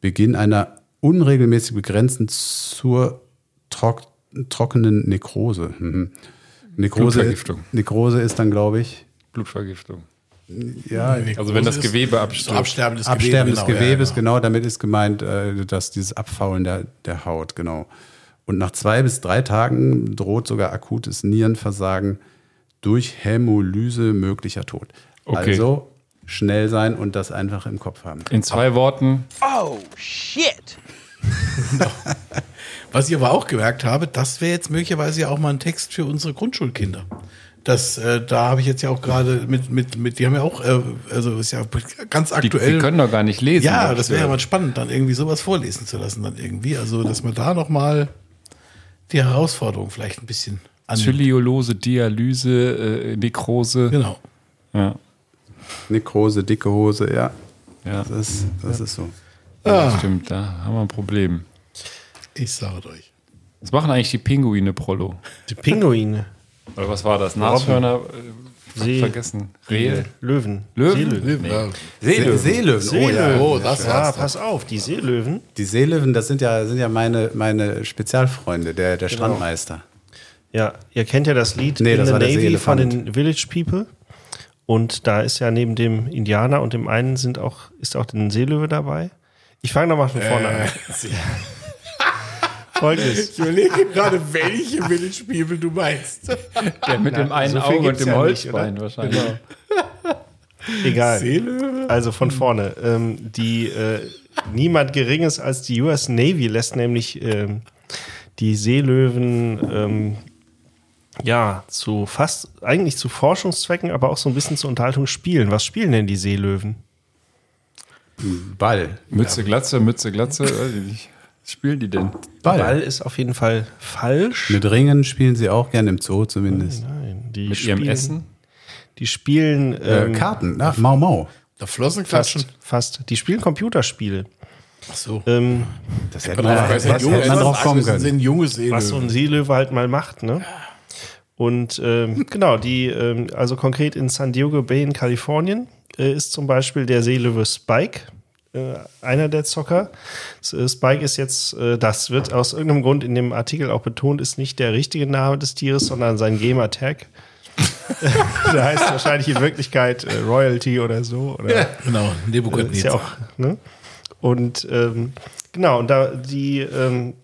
Beginn einer unregelmäßig begrenzten zur trock trockenen Nekrose. Mhm. Nekrose, Blutvergiftung. Nekrose ist dann, glaube ich, Blutvergiftung. Ja, Also wenn das Gewebe abstirbt. Absterben des Absterben des Gewebe, genau, Gewebes, ja, genau. Damit ist gemeint, äh, dass dieses Abfaulen der, der Haut, genau. Und nach zwei bis drei Tagen droht sogar akutes Nierenversagen durch Hämolyse möglicher Tod. Okay. Also schnell sein und das einfach im Kopf haben. In zwei Worten, Oh, shit. Was ich aber auch gemerkt habe, das wäre jetzt möglicherweise ja auch mal ein Text für unsere Grundschulkinder. Das, äh, da habe ich jetzt ja auch gerade mit, mit, mit, die haben ja auch, äh, also ist ja ganz die, aktuell. die können doch gar nicht lesen. ja, das wäre ja mal spannend, dann irgendwie sowas vorlesen zu lassen, dann irgendwie. Also, dass man da nochmal die Herausforderung vielleicht ein bisschen annimmt. Zyliolose, Dialyse, äh, Nekrose. Genau. Ja. Nekrose, dicke Hose, ja. Ja, Das ist, das ist so. das stimmt, da haben wir ein Problem. Ich sage euch. Was machen eigentlich die Pinguine, Prollo? Die Pinguine. Oder was war das? Nashörner? äh, See, vergessen. Rehe. Löwen. Löwen? Seelöwen. Ja. Seelöwen. Seelöwen. Oh ja. Seelöwen. Oh, das ja, war's pass auf, die Seelöwen. Die Seelöwen, das sind ja, sind ja meine, meine Spezialfreunde, der, der Genau. Strandmeister. Ja, ihr kennt ja das Lied Nee, In das the der Navy von den Village People. Und da ist ja neben dem Indianer und dem einen sind auch, ist auch ein Seelöwe dabei. Ich fange nochmal von vorne an. Folgendes. Ich überlege gerade, welche Village People du meinst. Der mit dem einen so Auge und dem ja nicht, Holzbein oder? wahrscheinlich. Egal. Seelöwe? Also von vorne. Ähm, die äh, niemand Geringes als die US Navy lässt nämlich ähm, die Seelöwen ähm, ja zu fast eigentlich zu Forschungszwecken, aber auch so ein bisschen zur Unterhaltung spielen. Was spielen denn die Seelöwen? Ball. Mütze, Glatze, Mütze, Glatze. Spielen die denn? Ball. Ball ist auf jeden Fall falsch. Mit Ringen spielen sie auch gerne im Zoo zumindest. Nein, die Mit spielen, ihrem Essen? Die spielen Äh, ähm, Karten, na, Mau Mau. Da Flossen klatschen. fast, fast. Die spielen Computerspiele. Ach so. Ähm, Das hätte Man, das ja, hätte man drauf kommen das können. sind junge was so ein Seelöwe halt mal macht, ne? Und ähm, genau, die, ähm, also konkret in San Diego Bay in Kalifornien äh, ist zum Beispiel der Seelöwe Spike, einer der Zocker. Äh, Spike ist jetzt, äh, das wird aus irgendeinem Grund in dem Artikel auch betont, ist nicht der richtige Name des Tieres, sondern sein Gamer-Tag. der heißt wahrscheinlich in Wirklichkeit äh, Royalty oder so. Oder Genau, ist ja auch, ne? Und ähm, genau, und da die, ähm,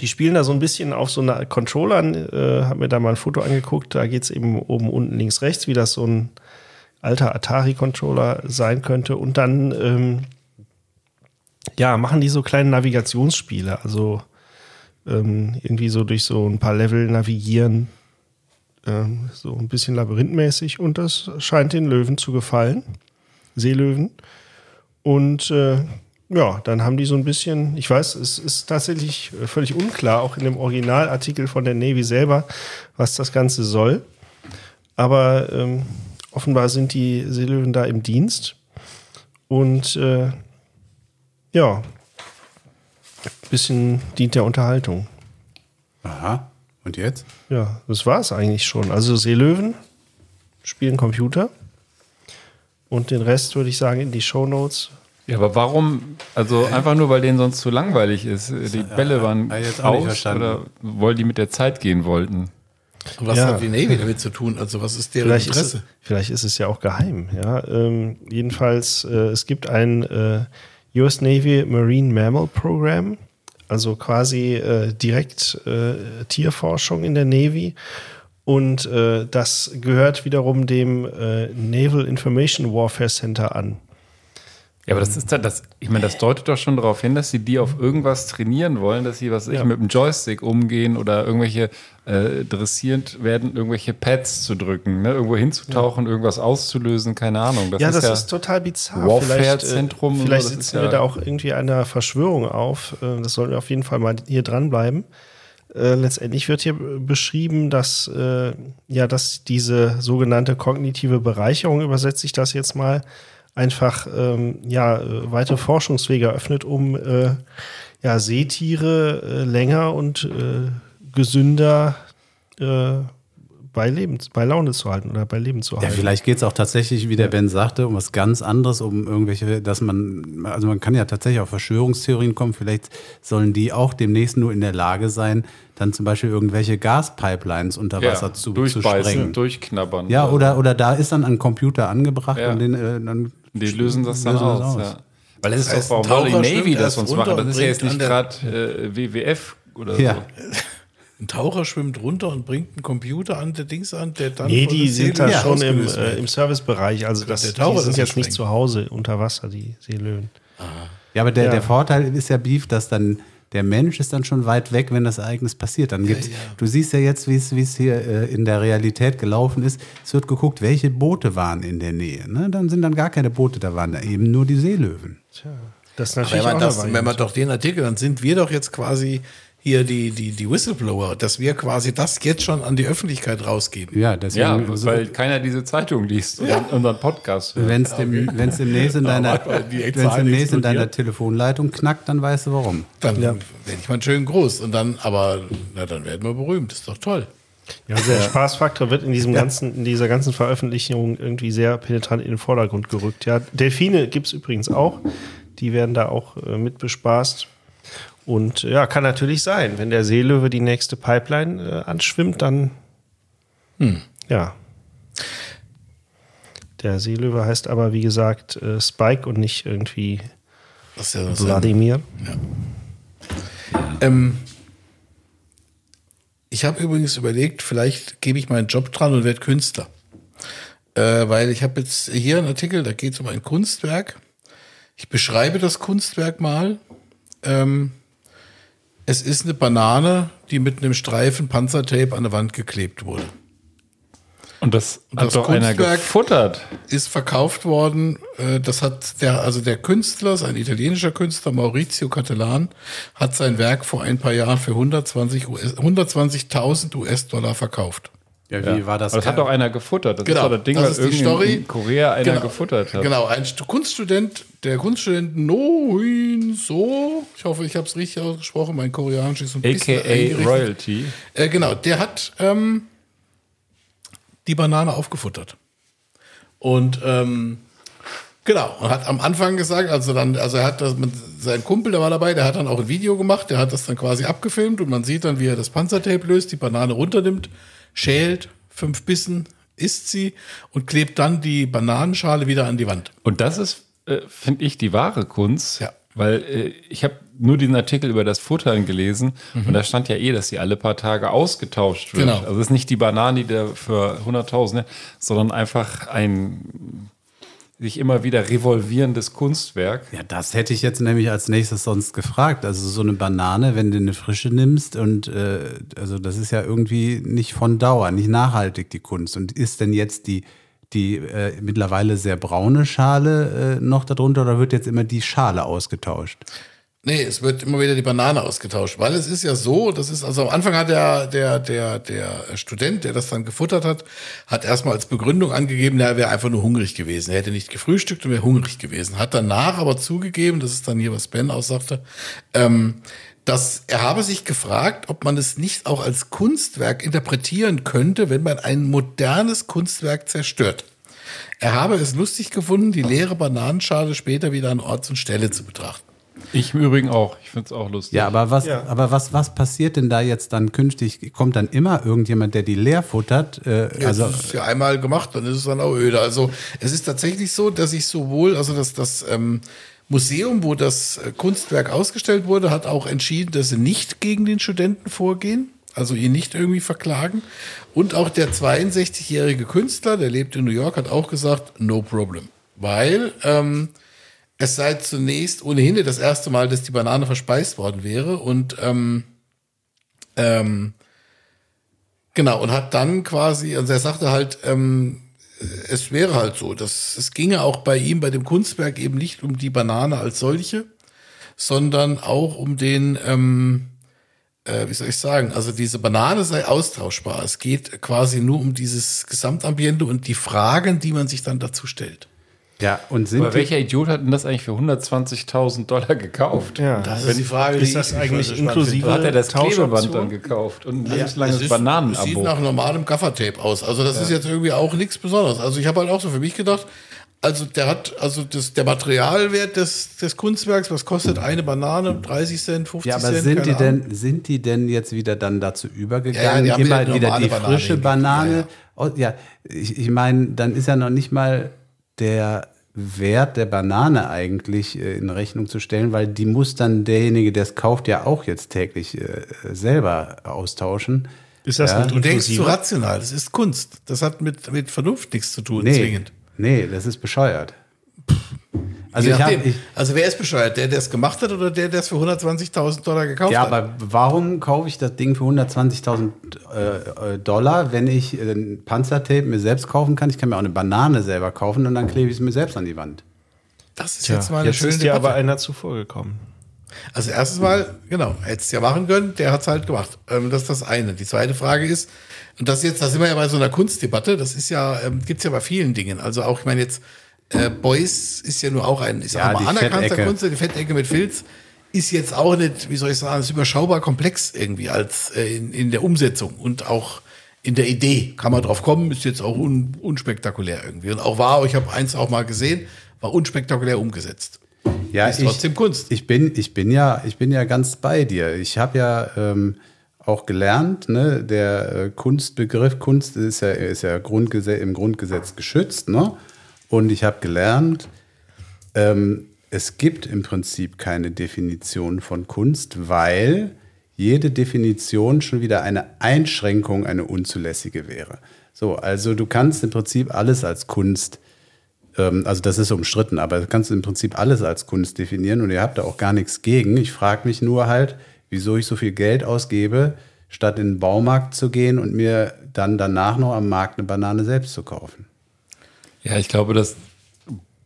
die spielen da so ein bisschen auf so einer Controllern, äh, hab mir da mal ein Foto angeguckt, da geht's eben oben, unten, links, rechts, wie das so ein alter Atari-Controller sein könnte. Und dann ähm, ja, machen die so kleine Navigationsspiele, also ähm, irgendwie so durch so ein paar Level navigieren, ähm, so ein bisschen labyrinthmäßig und das scheint den Löwen zu gefallen, Seelöwen. Und äh, ja, dann haben die so ein bisschen, ich weiß, es ist tatsächlich völlig unklar, auch in dem Originalartikel von der Navy selber, was das Ganze soll. Aber ähm, offenbar sind die Seelöwen da im Dienst. Und äh, ja, bisschen dient der Unterhaltung. Aha. Und jetzt? Ja, das war es eigentlich schon. Also Seelöwen spielen Computer. Und den Rest würde ich sagen in die Shownotes. Ja, aber warum? Also einfach nur, weil denen sonst zu langweilig ist. Die Bälle waren hab ich jetzt auch nicht aus verstanden. oder weil die mit der Zeit gehen wollten. Was Ja. hat die Navy damit zu tun? Also was ist deren Vielleicht ist, es, Interesse? vielleicht ist es ja auch geheim. Ja? Ähm, jedenfalls, äh, es gibt ein äh, US Navy Marine Mammal Program, also quasi äh, direkt äh, Tierforschung in der Navy. Und äh, das gehört wiederum dem äh, Naval Information Warfare Center an. Ja, aber das ist da, das, ich meine, das deutet doch schon darauf hin, dass sie die auf irgendwas trainieren wollen, dass sie, was weiß ich, Ja. mit dem Joystick umgehen oder irgendwelche äh, dressiert werden, irgendwelche Pads zu drücken, ne? irgendwo hinzutauchen, irgendwas auszulösen, keine Ahnung. Das ja, ist das ja ist total bizarr. Warfare-Zentrum und Vielleicht, äh, so, vielleicht ist sitzen ja- wir da auch irgendwie einer Verschwörung auf. Äh, Das sollten wir auf jeden Fall mal hier dranbleiben. Äh, letztendlich wird hier beschrieben, dass, äh, ja, dass diese sogenannte kognitive Bereicherung, übersetze ich das jetzt mal, einfach ähm, ja, äh, weite Forschungswege eröffnet, um äh, ja, Seetiere äh, länger und äh, gesünder äh, bei, Leben, bei Laune zu halten oder bei Leben zu halten. Ja, vielleicht geht es auch tatsächlich, wie der Ben sagte, um was ganz anderes, um irgendwelche, dass man, also man kann ja tatsächlich auf Verschwörungstheorien kommen, vielleicht sollen die auch demnächst nur in der Lage sein, dann zum Beispiel irgendwelche Gaspipelines unter Wasser zu, zu durchbeißen, sprengen. durchknabbern. Ja, oder, oder da ist dann ein Computer angebracht Ja. und den, äh, dann Die lösen das dann lösen das aus. aus. Ja. Weil das ist doch, warum Taucher die Navy schwimmt das sonst machen? Das ist ja jetzt nicht gerade äh, WWF oder Ja. so. Ein Taucher schwimmt runter und bringt einen Computer an der Dings an, der dann Nee, die sind da Seelöwe schon im, äh, im Servicebereich. Also das, der die Taucher sind das jetzt nicht zu Hause unter Wasser, die Seelöwen. Ja, aber der, Ja. der Vorteil ist ja Beef, dass dann der Mensch ist dann schon weit weg, wenn das Ereignis passiert. Dann gibt's, du siehst ja jetzt, wie es hier äh, in der Realität gelaufen ist. Es wird geguckt, welche Boote waren in der Nähe. Ne? Dann sind dann gar keine Boote, da waren da eben nur die Seelöwen. Das ist Wenn natürlich man, auch das, eine wenn man doch den Artikel, dann sind wir doch jetzt quasi hier die, die, die Whistleblower, dass wir quasi das jetzt schon an die Öffentlichkeit rausgeben. Ja, deswegen. Ja, so- weil keiner diese Zeitung liest und unseren Podcast hört. Wenn es dem, wenn's demnächst in deiner, wenn's demnächst in deiner. Telefonleitung knackt, dann weißt du warum. Dann werde ich mal schön groß und dann, aber na, dann werden wir berühmt. Ist doch toll. Ja, also der Spaßfaktor wird in diesem ganzen, in dieser ganzen Veröffentlichung irgendwie sehr penetrant in den Vordergrund gerückt. Ja, Delfine gibt es übrigens auch. Die werden da auch äh, mit bespaßt. Und ja, kann natürlich sein, wenn der Seelöwe die nächste Pipeline äh, anschwimmt, dann ja. Der Seelöwe heißt aber, wie gesagt, äh, Spike und nicht irgendwie Das ja Wladimir. Ähm, ich habe übrigens überlegt, vielleicht gebe ich meinen Job dran und werde Künstler. Äh, weil ich habe jetzt hier einen Artikel, da geht es um ein Kunstwerk. Ich beschreibe das Kunstwerk mal. Ähm, es ist eine Banane, die mit einem Streifen Panzertape an der Wand geklebt wurde. Und das Und hat das doch einer Kunstwerk- gefuttert. Ist verkauft worden, äh, das hat der, also der Künstler, ist ein italienischer Künstler, Maurizio Cattelan, hat sein Werk vor ein paar Jahren für 120 US 120.000 US-Dollar verkauft. Ja, wie war das? Aber das hat doch einer gefuttert. Das Genau, ist doch das Ding, das was Story. in Korea einer Genau. gefuttert hat. Genau, ein Stu- Kunststudent, der Kunststudent Noin So, ich hoffe, ich habe es richtig ausgesprochen, mein Koreanisch ist ein bisschen AKA. Royalty. Äh, genau, der hat ähm, die Banane aufgefuttert. Und ähm, genau, und hat am Anfang gesagt, also dann, also er hat das mit sein Kumpel, der war dabei, der hat dann auch ein Video gemacht, der hat das dann quasi abgefilmt und man sieht dann, wie er das Panzertape löst, die Banane runternimmt, schält, fünf Bissen, isst sie und klebt dann die Bananenschale wieder an die Wand. Und das ist, äh, finde ich, die wahre Kunst. Ja. Weil äh, ich habe nur diesen Artikel über das Futtern gelesen und da stand ja eh, dass die alle paar Tage ausgetauscht wird. Mhm. Genau. Also es ist nicht die Banane, die da für Hunderttausende, sondern einfach ein sich immer wieder revolvierendes Kunstwerk. Ja, das hätte ich jetzt nämlich als nächstes sonst gefragt. Also so eine Banane, wenn du eine frische nimmst und äh, also das ist ja irgendwie nicht von Dauer, nicht nachhaltig die Kunst. Und ist denn jetzt die die äh, mittlerweile sehr braune Schale äh, noch darunter oder wird jetzt immer die Schale ausgetauscht? Nee, es wird immer wieder die Banane ausgetauscht, weil es ist ja so, das ist, also am Anfang hat der, der, der, der Student, der das dann gefuttert hat, hat erstmal als Begründung angegeben, er wäre einfach nur hungrig gewesen. Er hätte nicht gefrühstückt und wäre hungrig gewesen. Hat danach aber zugegeben, das ist dann hier, was Ben aussagte, ähm, dass er habe sich gefragt, ob man es nicht auch als Kunstwerk interpretieren könnte, wenn man ein modernes Kunstwerk zerstört. Er habe es lustig gefunden, die leere Bananenschale später wieder an Ort und Stelle zu betrachten. Ich im Übrigen auch. Ich finde es auch lustig. Ja, aber was, Ja. aber was, was passiert denn da jetzt dann künftig? Kommt dann immer irgendjemand, der die leer futtert? Äh, Ja, also das ist ja einmal gemacht, dann ist es dann auch öde. Also es ist tatsächlich so, dass ich sowohl, also das, das ähm, Museum, wo das äh, Kunstwerk ausgestellt wurde, hat auch entschieden, dass sie nicht gegen den Studenten vorgehen, also ihn nicht irgendwie verklagen. Und auch der 62-jährige Künstler, der lebt in New York, hat auch gesagt, no problem. Weil ähm, es sei zunächst ohnehin das erste Mal, dass die Banane verspeist worden wäre und ähm, ähm, Genau, und hat dann quasi, also er sagte halt, ähm, es wäre halt so, dass es ginge auch bei ihm, bei dem Kunstwerk eben nicht um die Banane als solche, sondern auch um den, ähm, äh, wie soll ich sagen, also diese Banane sei austauschbar. Es geht quasi nur um dieses Gesamtambiente und die Fragen, die man sich dann dazu stellt. Ja, und sind Aber die, welcher Idiot hat denn das eigentlich für 120.000 Dollar gekauft? Ja. Das ist die Frage, Ist das eigentlich inklusive Wo hat er das? Klebeband dann gekauft? Und ein Es lebenslanges ist- Es sieht Bananenabo. nach normalem Gaffertape aus. Also das ist jetzt irgendwie auch nichts Besonderes. Also ich habe halt auch so für mich gedacht, also der hat, also das, der Materialwert des, des Kunstwerks, was kostet eine Banane? 30 Cent, 50 ja, aber Cent? sind die keine Ahnung. denn, sind die denn jetzt wieder dann dazu Ja, ja, übergegangen, die haben immer wieder die Banane frische. Banane? Ja, ja. Oh, ja, ich, ich meine, dann ist ja noch nicht mal der Wert der Banane eigentlich äh, in Rechnung zu stellen, weil die muss dann derjenige, der es kauft, ja auch jetzt täglich äh, selber austauschen. Ist das Ja. nicht Du denkst zu inklusive? rational. Das ist Kunst. Das hat mit, mit Vernunft nichts zu tun, Nee, zwingend. nee, das ist bescheuert. Also ich hab, ich, also wer ist bescheuert? Der, der es gemacht hat oder der, der es für 120.000 Dollar gekauft ja, hat? aber warum kaufe ich das Ding für 120.000 äh, äh, Dollar, wenn ich äh, ein Panzertape mir selbst kaufen kann? Ich kann mir auch eine Banane selber kaufen und dann klebe ich es mir selbst an die Wand. das ist Tja, jetzt mal eine jetzt schöne ist dir aber einer zuvor gekommen. Also erstens mal, genau, hätte es ja machen können, der hat es halt gemacht. Ähm, das ist das eine. Die zweite Frage ist, und das jetzt, da sind wir ja bei so einer Kunstdebatte, das ist ja, ähm, gibt's ja bei vielen Dingen. Also auch, ich meine jetzt, äh, Beuys ist ja nur auch ein, ist Ja, auch mal anerkannter. Künstler, die Fettecke mit Filz, ist jetzt auch nicht, wie soll ich sagen, ist überschaubar komplex irgendwie als äh, in, in der Umsetzung und auch in der Idee kann man drauf kommen, ist jetzt auch un, unspektakulär irgendwie. Und auch war, ich habe eins auch mal gesehen, war unspektakulär umgesetzt. Ja, Ist trotzdem Kunst. Ich bin, ich bin ja, ich bin ja ganz bei dir. Ich habe ja ähm, auch gelernt, ne, der äh, Kunstbegriff Kunst ist ja, ist ja Grundgesetz, im Grundgesetz geschützt, ne? Und ich habe gelernt, ähm, es gibt im Prinzip keine Definition von Kunst, weil jede Definition schon wieder eine Einschränkung, eine unzulässige wäre. So, also du kannst im Prinzip alles als Kunst ähm, also das ist umstritten, aber du kannst im Prinzip alles als Kunst definieren und ihr habt da auch gar nichts gegen. Ich frage mich nur halt, wieso ich so viel Geld ausgebe, statt in den Baumarkt zu gehen und mir dann danach noch am Markt eine Banane selbst zu kaufen. Ja, ich glaube, das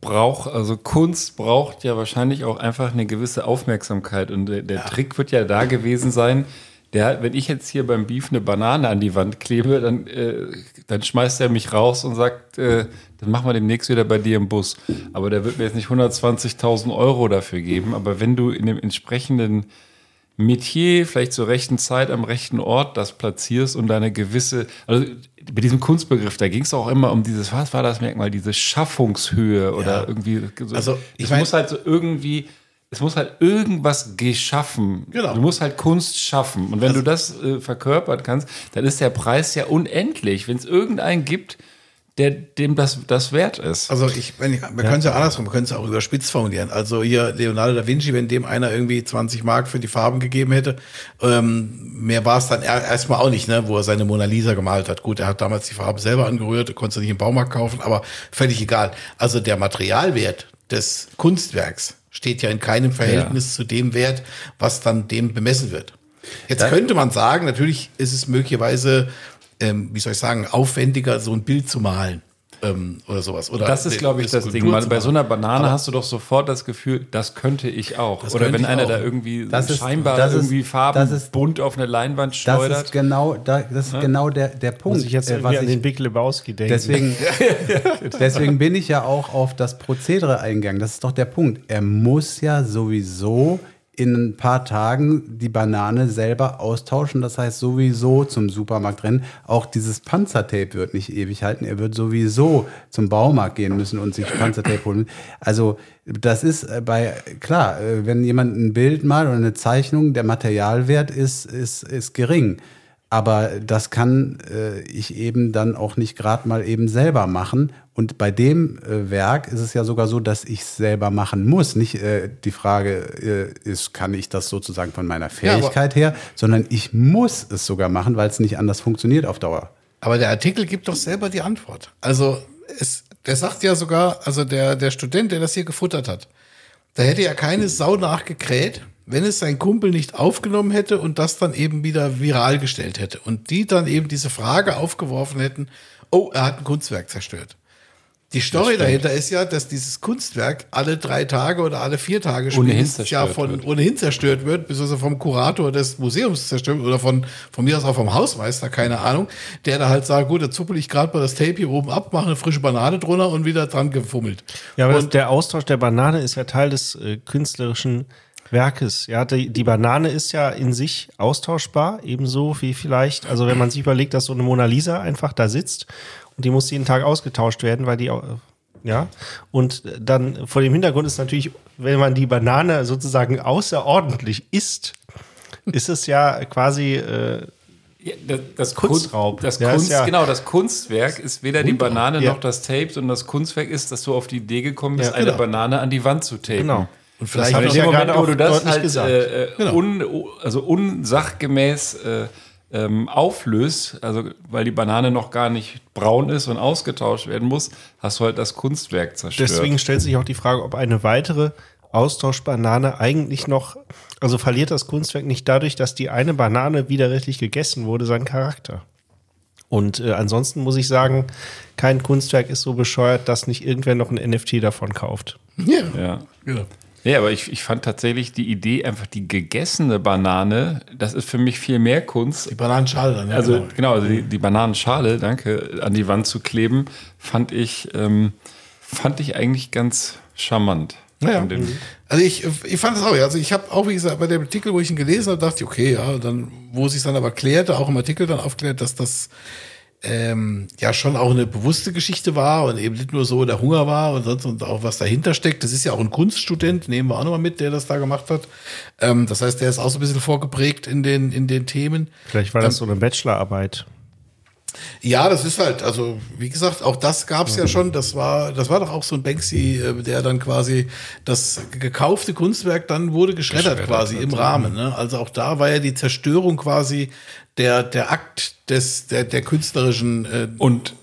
braucht, also Kunst braucht ja wahrscheinlich auch einfach eine gewisse Aufmerksamkeit. Und der, der Trick wird ja da gewesen sein, der, wenn ich jetzt hier beim Beef eine Banane an die Wand klebe, dann, äh, dann schmeißt er mich raus und sagt, äh, dann machen wir demnächst wieder bei dir im Bus. Aber der wird mir jetzt nicht 120.000 Euro dafür geben. Aber wenn du in dem entsprechenden Metier, vielleicht zur rechten Zeit am rechten Ort das platzierst und deine gewisse, also bei diesem Kunstbegriff, da ging es auch immer um dieses, was war das Merkmal, diese Schaffungshöhe oder irgendwie. So, Also, ich es mein- muss halt so irgendwie, es muss halt irgendwas geschaffen. Genau. Du musst halt Kunst schaffen. Und wenn du das äh, verkörpert kannst, dann ist der Preis ja unendlich. Wenn es irgendeinen gibt, der dem das, das wert ist. Also ich, wenn ich wir können es ja andersrum, wir können es auch überspitzt formulieren. Also hier Leonardo da Vinci, wenn dem einer irgendwie 20 Mark für die Farben gegeben hätte, ähm, mehr war es dann er- erstmal auch nicht, ne, wo er seine Mona Lisa gemalt hat. Gut, er hat damals die Farbe selber angerührt, konnte sie nicht im Baumarkt kaufen, aber völlig egal. Also der Materialwert des Kunstwerks steht ja in keinem Verhältnis zu dem Wert, was dann dem bemessen wird. Jetzt könnte man sagen, natürlich ist es möglicherweise, ähm, wie soll ich sagen, aufwendiger, so ein Bild zu malen. Ähm, oder sowas. Oder Das ist, glaube ich, das Ding. Zu bei so einer. Banane Aber- hast du doch sofort das Gefühl, das könnte ich auch. Das Oder wenn einer auch. da irgendwie Das ist- scheinbar das ist- irgendwie Farben das ist- bunt auf eine Leinwand Das schleudert. ist genau, da- das ist genau der, der Punkt. Muss ich jetzt äh, irgendwie was an ich- den Big Lebowski denken. Deswegen, deswegen bin ich ja auch auf das Prozedere eingegangen. Das ist doch der Punkt. Er muss ja sowieso in ein paar Tagen die Banane selber austauschen. Das heißt sowieso zum Supermarkt rennen. Auch dieses Panzertape wird nicht ewig halten. Er wird sowieso zum Baumarkt gehen müssen und sich Panzertape holen. Also das ist äh, bei, klar, äh, wenn jemand ein Bild malt oder eine Zeichnung, der Materialwert ist, ist, ist gering. Aber das kann äh, ich eben dann auch nicht gerade mal eben selber machen. Und bei dem äh, Werk ist es ja sogar so, dass ich es selber machen muss. Nicht äh, die Frage äh, ist, kann ich das sozusagen von meiner Ja, Fähigkeit her, sondern ich muss es sogar machen, weil es nicht anders funktioniert auf Dauer. Aber der Artikel gibt doch selber die Antwort. Also es, der sagt ja sogar, also der, der Student, der das hier gefuttert hat, da hätte ja keine Sau nachgekräht, wenn es sein Kumpel nicht aufgenommen hätte und das dann eben wieder viral gestellt hätte. Und die dann eben diese Frage aufgeworfen hätten, oh, er hat ein Kunstwerk zerstört. Die Story dahinter ist ja, dass dieses Kunstwerk alle drei Tage oder alle vier Tage Ohnehin spätestens ja von wird. ohnehin zerstört wird, beziehungsweise vom Kurator des Museums zerstört wird oder von, von mir aus auch vom Hausmeister, keine Ahnung, der da halt sagt, gut, da zuppel ich gerade mal das Tape hier oben ab, mache eine frische Banane drunter und wieder dran gefummelt. Ja, aber und, der Austausch der Banane ist ja Teil des äh, künstlerischen Werkes. Ja, die, die Banane ist ja in sich austauschbar, ebenso wie vielleicht, also wenn man sich überlegt, dass so eine Mona Lisa einfach da sitzt die muss jeden Tag ausgetauscht werden, weil die, ja, und dann vor dem Hintergrund ist natürlich, wenn man die Banane sozusagen außerordentlich isst, ist es ja quasi äh, Ja, das, das Kunstraub. Kunst, das Ja, Kunst, ja- genau, das Kunstwerk ist weder die Banane noch das Tape, sondern das Kunstwerk ist, dass du auf die Idee gekommen bist, Ja, eine genau. Banane an die Wand zu tapen. Genau. und vielleicht heißt, hab in ich ja Moment, gerade wo du auch das halt gesagt. äh, äh, Genau. un, also unsachgemäß äh, ähm, auflöst, also weil die Banane noch gar nicht braun ist und ausgetauscht werden muss, hast du halt das Kunstwerk zerstört. Deswegen stellt sich auch die Frage, ob eine weitere Austauschbanane eigentlich noch, also verliert das Kunstwerk nicht dadurch, dass die eine Banane widerrechtlich gegessen wurde, seinen Charakter. Und äh, ansonsten muss ich sagen, kein Kunstwerk ist so bescheuert, dass nicht irgendwer noch ein NFT davon kauft. ja, ja. genau. Ja, aber ich, ich fand tatsächlich die Idee, einfach die gegessene Banane, das ist für mich viel mehr Kunst. Die Bananenschale dann, ja. Also genau. genau, also die, die Bananenschale, danke, an die Wand zu kleben, fand ich, ähm, fand ich eigentlich ganz charmant. Naja. Dem- Also ich, ich fand es auch, ja. also ich habe auch, wie gesagt, bei dem Artikel, wo ich ihn gelesen habe, dachte ich, okay, ja, dann, wo sich dann aber klärte, auch im Artikel dann aufklärt, dass das ähm, ja schon auch eine bewusste Geschichte war und eben nicht nur so der Hunger war und sonst und auch was dahinter steckt. Das ist ja auch ein Kunststudent, nehmen wir auch nochmal mit, der das da gemacht hat. Ähm, das heißt, der ist auch so ein bisschen vorgeprägt in den, in den Themen. Vielleicht war das so eine Bachelorarbeit. Ja, das ist halt, also wie gesagt, auch das gab's ja schon. Das war, das war doch auch so ein Banksy, äh, der dann quasi das gekaufte Kunstwerk dann wurde geschreddert, Geschreddert quasi im. Rahmen. Ne? Also auch da war ja die Zerstörung quasi der der Akt des der der künstlerischen. Äh, Und,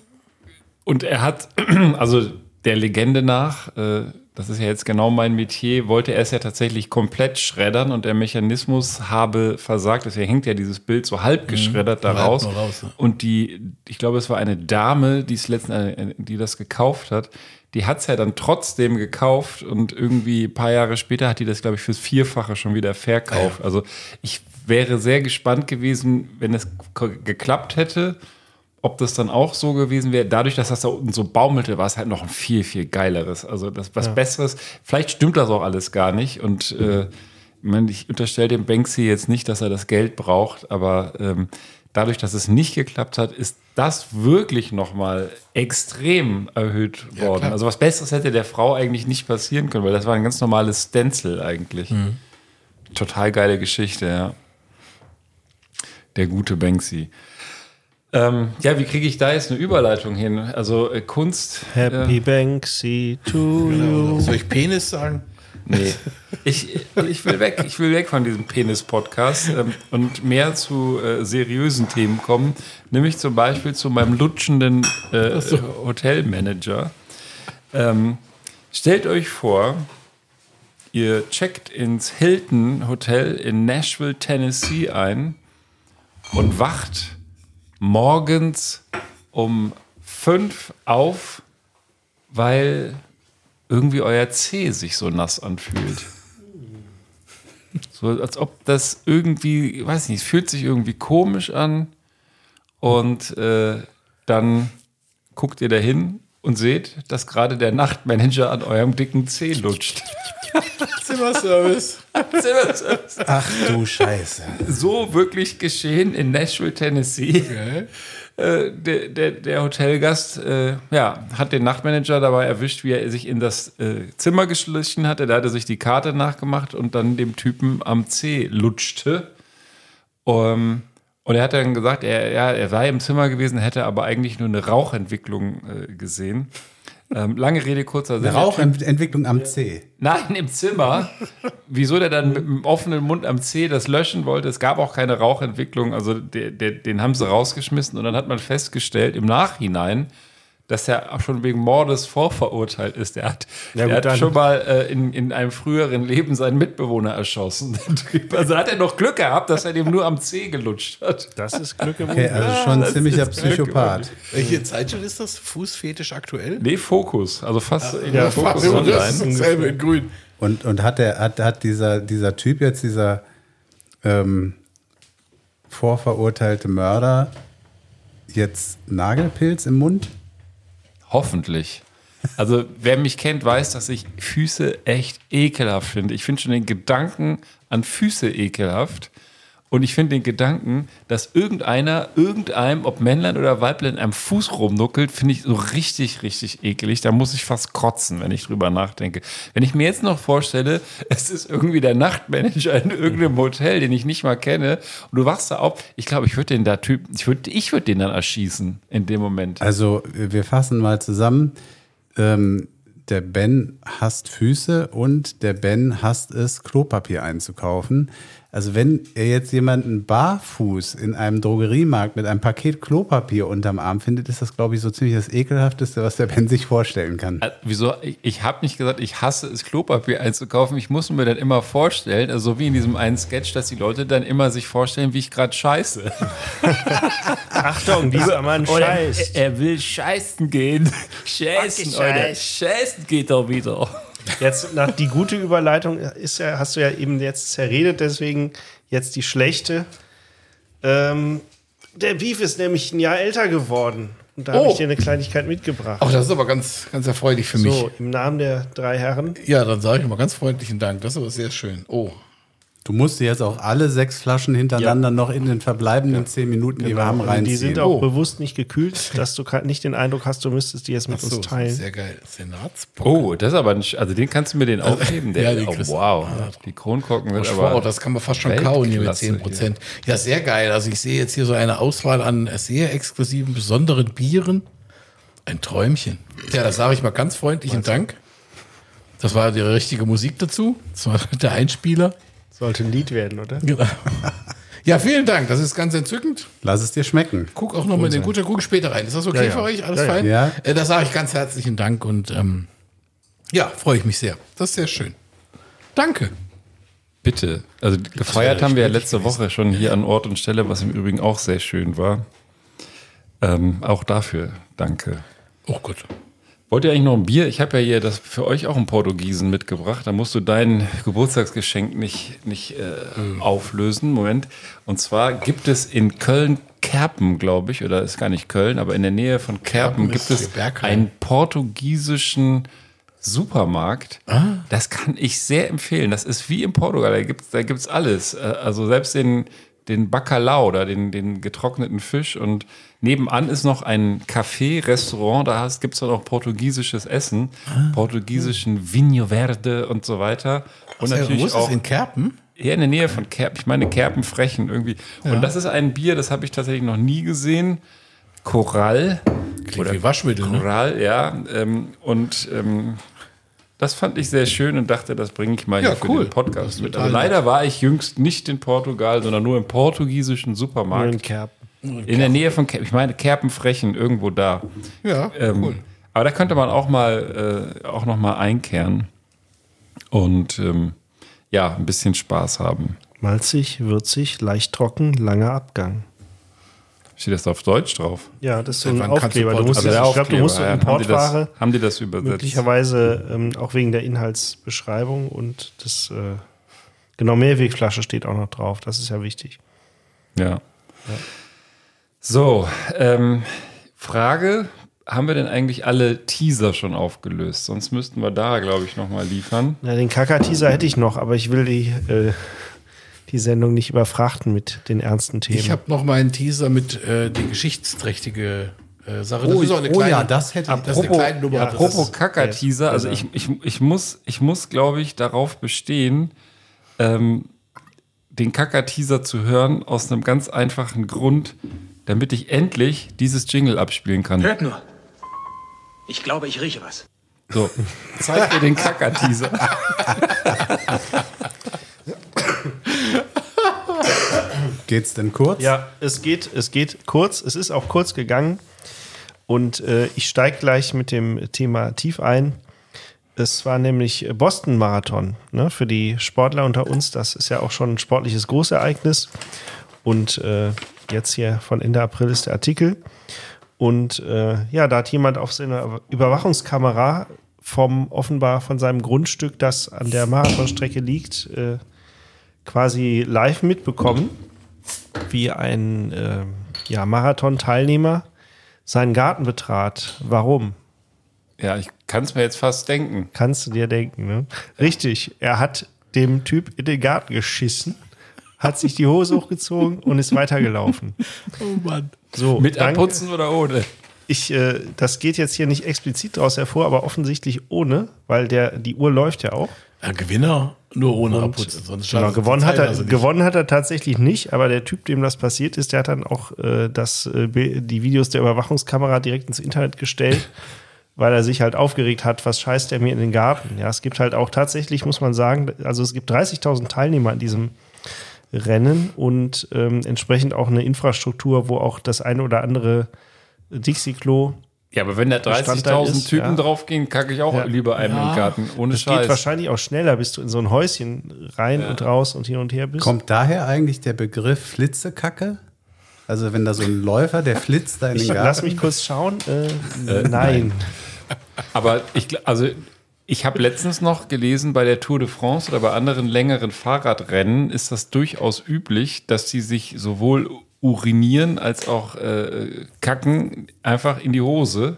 und er hat, also der Legende nach, äh, das ist ja jetzt genau mein Metier, wollte er es ja tatsächlich komplett schreddern und der Mechanismus habe versagt. Deswegen hängt ja dieses Bild so halb geschreddert da halb raus. ja. Und die, ich glaube, es war eine Dame, die es letzten, äh, die das gekauft hat. Die hat es ja dann trotzdem gekauft und irgendwie ein paar Jahre später hat die das, glaube ich, fürs Vierfache schon wieder verkauft. Also ich wäre sehr gespannt gewesen, wenn es geklappt hätte, ob das dann auch so gewesen wäre. Dadurch, dass das da unten so baumelte, war es halt noch ein viel, viel geileres. Also das was Besseres. Vielleicht stimmt das auch alles gar nicht. Und äh, ich, unterstelle dem Banksy jetzt nicht, dass er das Geld braucht, aber ähm, dadurch, dass es nicht geklappt hat, ist das wirklich nochmal extrem erhöht worden. klar. also was Besseres hätte der Frau eigentlich nicht passieren können, weil das war ein ganz normales Stencil eigentlich. Total geile Geschichte, ja. Der gute Banksy. Ähm, ja, wie kriege ich da jetzt eine Überleitung hin? Also äh, Kunst. Happy Äh, Banksy to you. soll ich Penis sagen? nee. Ich, ich will weg. Ich will weg von diesem Penis-Podcast ähm, und mehr zu äh, seriösen Themen kommen. Nämlich zum Beispiel zu meinem lutschenden äh, Hotelmanager. Ähm, stellt euch vor, ihr checkt ins Hilton Hotel in Nashville, Tennessee ein und wacht morgens um fünf auf, weil irgendwie euer Zeh sich so nass anfühlt. So als ob das irgendwie, weiß nicht, es fühlt sich irgendwie komisch an und äh, dann guckt ihr dahin und seht, dass gerade der Nachtmanager an eurem dicken Zeh lutscht. Zimmerservice. Ach du Scheiße. so wirklich geschehen in Nashville, Tennessee. Äh, der, der, der Hotelgast äh, ja, hat den Nachtmanager dabei erwischt, wie er sich in das äh, Zimmer geschlichen hatte. Da hat er sich die Karte nachgemacht und dann dem Typen am C lutschte. Um, und er hat dann gesagt, er, ja, er sei im Zimmer gewesen, hätte aber eigentlich nur eine Rauchentwicklung äh, gesehen. Ähm, lange Rede, kurzer Sinn. Rauchentwicklung am C. Nein, im Zimmer. Wieso der dann mit dem offenen Mund am C das löschen wollte? Es gab auch keine Rauchentwicklung. Also der, der, den haben sie rausgeschmissen und dann hat man festgestellt im Nachhinein, dass er auch schon wegen Mordes vorverurteilt ist. Der hat, Ja, der gut, hat dann- schon mal äh, in, in einem früheren Leben seinen Mitbewohner erschossen. Also hat er noch Glück gehabt, dass er dem nur am C gelutscht hat. Das ist Glück im Okay, also schon ein ziemlicher Psychopath. Welche Zeitschrift ist das? Fußfetisch aktuell? Nee, Fokus. Also fast in ja, der Fokus das online. ist dasselbe in grün. Und, und hat, der, hat, hat dieser, dieser Typ jetzt, dieser ähm, vorverurteilte Mörder, jetzt Nagelpilz im Mund? Hoffentlich. Also, wer mich kennt, weiß, dass ich Füße echt ekelhaft finde. Ich finde schon den Gedanken an Füße ekelhaft. Und ich finde den Gedanken, dass irgendeiner, irgendeinem, ob Männlein oder Weiblein, am Fuß rumnuckelt, finde ich so richtig, richtig ekelig. Da muss ich fast kotzen, wenn ich drüber nachdenke. Wenn ich mir jetzt noch vorstelle, es ist irgendwie der Nachtmanager in irgendeinem Hotel, den ich nicht mal kenne, und du wachst da auf, ich glaube, ich würde den da Typ, ich würde ich würd den dann erschießen in dem Moment. Also, wir fassen mal zusammen. Ähm, der Ben hasst Füße und der Ben hasst es, Klopapier einzukaufen. Also, wenn er jetzt jemanden barfuß in einem Drogeriemarkt mit einem Paket Klopapier unterm Arm findet, ist das, glaube ich, so ziemlich das ekelhafteste, was der Ben sich vorstellen kann. Äh, Wieso? Ich, ich habe nicht gesagt, ich hasse es, Klopapier einzukaufen. Ich muss mir dann immer vorstellen, also wie in diesem einen Sketch, dass die Leute dann immer sich vorstellen, wie ich gerade scheiße. Achtung, dieser Mann scheißt. er, er will scheißen gehen. Scheißen, oder? Scheißen geht er wieder. Jetzt nach die gute Überleitung ist ja, hast du ja eben jetzt zerredet, deswegen jetzt die schlechte. Ähm, der Beef ist nämlich ein Jahr älter geworden. Und da habe Oh. ich dir eine Kleinigkeit mitgebracht. Ach, das ist aber ganz, ganz erfreulich für mich. so, im Namen der drei Herren. Ja, dann sage ich mal ganz freundlichen Dank. Das ist aber sehr schön. Oh, Du musst dir jetzt auch alle sechs Flaschen hintereinander noch in den verbleibenden zehn Minuten, die wir haben, Und reinziehen. die sind auch Oh. bewusst nicht gekühlt, dass du nicht den Eindruck hast, du müsstest die jetzt mit so, uns teilen. sehr geil. Senatsbock. Oh, das ist aber nicht, also den kannst du mir den aufheben. Der, ja, die oh, wow. Die Kronkorken wird aber. Wow, das kann man fast schon kauen hier mit 10 Prozent. Ja, sehr geil. Also ich sehe jetzt hier so eine Auswahl an sehr exklusiven, besonderen Bieren. Ein Träumchen. Ja, das sage ich mal ganz freundlichen Dank. Das war die richtige Musik dazu. Das war der Einspieler. Sollte ein Lied werden, oder? Genau. Ja, vielen Dank. Das ist ganz entzückend. Lass es dir schmecken. Guck auch noch mal in den guter guck später rein. Ist das okay Ja, ja. für euch? Alles Ja, ja. fein? Ja. Äh, da sage ich ganz herzlichen Dank und ähm, ja, freue ich mich sehr. Das ist sehr schön. Danke. Bitte. Also gefeiert wäre haben wir ja letzte. Woche schon hier an Ort und Stelle, was im Übrigen auch sehr schön war. Ähm, auch dafür danke. Oh Gott. Wollt ihr eigentlich noch ein Bier? Ich habe ja hier das für euch auch einen Portugiesen mitgebracht. Da musst du dein Geburtstagsgeschenk nicht, nicht äh, auflösen. Moment. Und zwar gibt es in Köln Kerpen, glaube ich, oder ist gar nicht Köln, aber in der Nähe von Kerpen Kerpen gibt es einen portugiesischen Supermarkt. Das kann ich sehr empfehlen. Das ist wie in Portugal. Da gibt's da gibt's alles. Äh, Also selbst den, den Bacalao oder den, den getrockneten Fisch. Und nebenan ist noch ein Café, Restaurant. Da gibt es dann auch portugiesisches Essen. Portugiesischen Vinho Verde und so weiter. Und Wo natürlich ist auch in Kerpen? hier in der Nähe von Kerpen. Ich meine Kerpenfrechen irgendwie. Und das ist ein Bier, das habe ich tatsächlich noch nie gesehen. Korall. Klingt wie Waschmittel. Ne? Choral, ja. Ähm, und ähm, das fand ich sehr schön und dachte, das bringe ich mal Ja, hier für cool. den Podcast mit. total Also leider war ich jüngst nicht in Portugal, sondern nur im portugiesischen Supermarkt. Nur in Kerpen. in der Nähe von Kerpen. Ich meine Kerpenfrechen, irgendwo da. Ja, Ähm, cool. Aber da könnte man auch mal äh, auch noch mal einkehren und ähm, ja, ein bisschen Spaß haben. Malzig, würzig, leicht trocken, langer Abgang. Steht das auf Deutsch drauf? Ja, das ist so ein wann Aufkleber. Du musst, Portugiesisch? ich glaube, du musst so ja. haben, die Importware das, haben die das übersetzt? möglicherweise ähm, auch wegen der Inhaltsbeschreibung und das äh, genau Mehrwegflasche steht auch noch drauf. Das ist ja wichtig. Ja. So, ähm, Frage: Haben wir denn eigentlich alle Teaser schon aufgelöst? Sonst müssten wir da, glaube ich, nochmal liefern. Ja, den Kaka-Teaser hätte ich noch, aber ich will die, äh, die Sendung nicht überfrachten mit den ernsten Themen. Ich habe noch mal einen Teaser mit äh, die geschichtsträchtige äh, Sache. Oh, ist auch eine oh ja, das hätte ich- das ist eine kleine Nummer. ja, das Apropos Kaka-Teaser, also ich, ich, ich muss, ich muss glaube ich, darauf bestehen, ähm, den Kaka-Teaser zu hören, aus einem ganz einfachen Grund, damit ich endlich dieses Jingle abspielen kann. Hört nur. Ich glaube, ich rieche was. So, zeig mir den Kaka-Teaser. Geht's denn kurz? Ja, es geht, es geht kurz. Es ist auch kurz gegangen. Und äh, ich steige gleich mit dem Thema tief ein. Es war nämlich Boston Marathon. Ne? Für die Sportler unter uns, das ist ja auch schon ein sportliches Großereignis. Und äh, jetzt hier von Ende April ist der Artikel. Und äh, ja, da hat jemand auf seiner Überwachungskamera vom offenbar von seinem Grundstück, das an der Marathonstrecke liegt, äh, quasi live mitbekommen, wie ein äh, ja, Marathon-Teilnehmer seinen Garten betrat. Warum? Ja, ich kann es mir jetzt fast denken. Kannst du dir denken, ne? Richtig. Er hat dem Typ in den Garten geschissen, hat sich die Hose hochgezogen und ist weitergelaufen. Oh Mann. So, Mit dann- Abputzen oder ohne? Ich, äh, das geht jetzt hier nicht explizit daraus hervor, aber offensichtlich ohne, weil der, die Uhr läuft ja auch. Ja, Gewinner nur ohne Und, Abputzen. Sonst Genau, gewonnen, hat er, nicht. gewonnen hat er tatsächlich nicht, aber der Typ, dem das passiert ist, der hat dann auch äh, das, äh, die Videos der Überwachungskamera direkt ins Internet gestellt, weil er sich halt aufgeregt hat, was scheißt der mir in den Garten. Ja, es gibt halt auch tatsächlich, muss man sagen, also es gibt 30.000 Teilnehmer an diesem Rennen und ähm, entsprechend auch eine Infrastruktur, wo auch das eine oder andere Dixie-Klo Ja, aber wenn da Bestandteil 30.000 ist, Typen ja. draufgehen, kacke ich auch Ja. lieber einem im Garten. Ohne Das geht Scheiß. wahrscheinlich auch schneller, bis du in so ein Häuschen rein und raus und hin und her bist. Kommt daher eigentlich der Begriff Flitzekacke? Also wenn da so ein Läufer, der flitzt da in Ich den lass Garten. mich kurz schauen. Äh, nein. Aber ich, also ich habe letztens noch gelesen, bei der Tour de France oder bei anderen längeren Fahrradrennen ist das durchaus üblich, dass sie sich sowohl Urinieren als auch äh, Kacken einfach in die Hose.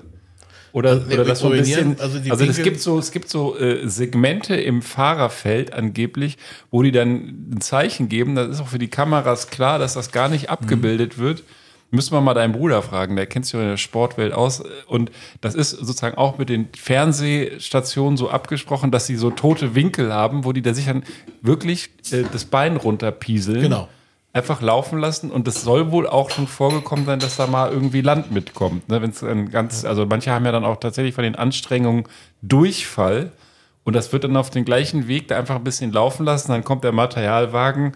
Oder, Also, oder das so ein urinieren, bisschen. also Also, es gibt so, es gibt so äh, Segmente im Fahrerfeld angeblich, wo die dann ein Zeichen geben. Das ist auch für die Kameras klar, dass das gar nicht abgebildet wird. Müssen wir mal deinen Bruder fragen, der kennt sich ja in der Sportwelt aus. Und das ist sozusagen auch mit den Fernsehstationen so abgesprochen, dass sie so tote Winkel haben, wo die da sich dann wirklich äh, das Bein runterpieseln. Genau. Einfach laufen lassen und es soll wohl auch schon vorgekommen sein, dass da mal irgendwie Land mitkommt. Ne? Wenn es dann ganz, also manche haben ja dann auch tatsächlich von den Anstrengungen Durchfall und das wird dann auf den gleichen Weg da einfach ein bisschen laufen lassen. Dann kommt der Materialwagen,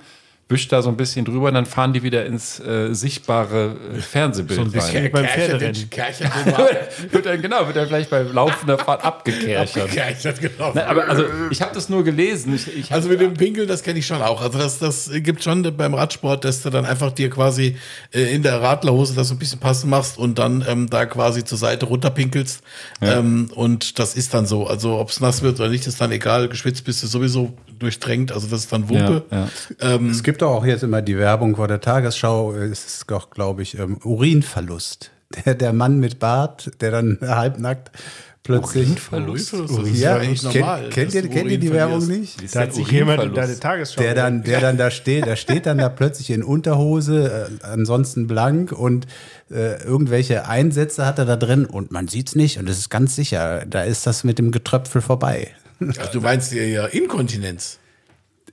wischt da so ein bisschen drüber und dann fahren die wieder ins äh, sichtbare äh, Fernsehbild So ein bisschen rein. beim Pferderennen. wird dann, genau, wird dann vielleicht bei laufender Fahrt abgekerchert. Kerchert, genau. Nein, aber also ich habe das nur gelesen. Ich, ich Also mit dem Pinkeln, das kenne ich schon auch. Also das, das gibt schon beim Radsport, dass du dann einfach dir quasi äh, in der Radlerhose das so ein bisschen passen machst und dann ähm, da quasi zur Seite runterpinkelst. Ähm, und das ist dann so. Also ob es nass wird oder nicht, ist dann egal. Geschwitzt bist du sowieso durchdrängt. Also das ist dann Wumpe. Ja, Ähm, Es gibt doch auch jetzt immer die Werbung vor der Tagesschau, es ist doch, glaube ich, ähm, Urinverlust. Der, der Mann mit Bart, der dann halbnackt plötzlich. Urinverlust? Das ist ja, ja eigentlich kennt, normal, kennt, ihr, kennt ihr die Werbung nicht? Da hat sich jemand in deine Tagesschau. Der dann, der dann da steht, der steht dann da plötzlich in Unterhose, äh, ansonsten blank und äh, irgendwelche Einsätze hat er da drin und man sieht's nicht und es ist ganz sicher, da ist das mit dem Getröpfel vorbei. also du meinst ja ja Inkontinenz.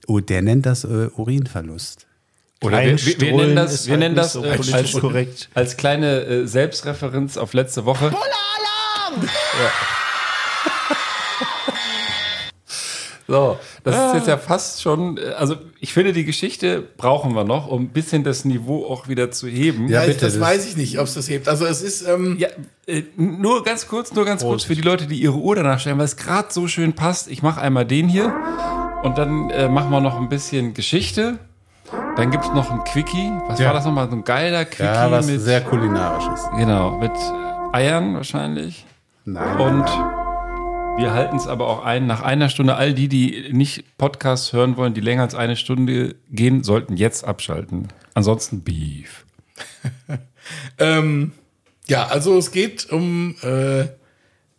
Oh, der nennt das äh, Urinverlust. Oder wir, wir, wir nennen das, ist wir halt nennen nicht das so äh, als, korrekt. als kleine äh, Selbstreferenz auf letzte Woche. So, das ist jetzt ja fast schon, also ich finde, die Geschichte brauchen wir noch, um ein bisschen das Niveau auch wieder zu heben. Ja, Ja, bitte, das das- weiß ich nicht, ob es das hebt. Also es ist, ähm, Ja, äh, nur ganz kurz, nur ganz kurz für die Leute, die ihre Uhr danach stellen, weil es gerade so schön passt. Ich mache einmal den hier und dann äh, machen wir noch ein bisschen Geschichte. Dann gibt es noch ein Quickie. Was Ja. war das nochmal? So ein geiler Quickie Ja, was mit, sehr kulinarisches. genau, mit Eiern wahrscheinlich. Nein. Und wir halten es aber auch ein, nach einer Stunde, all die, die nicht Podcasts hören wollen, die länger als eine Stunde gehen, sollten jetzt abschalten. Ansonsten Beef. Ähm, ja, also es geht um äh,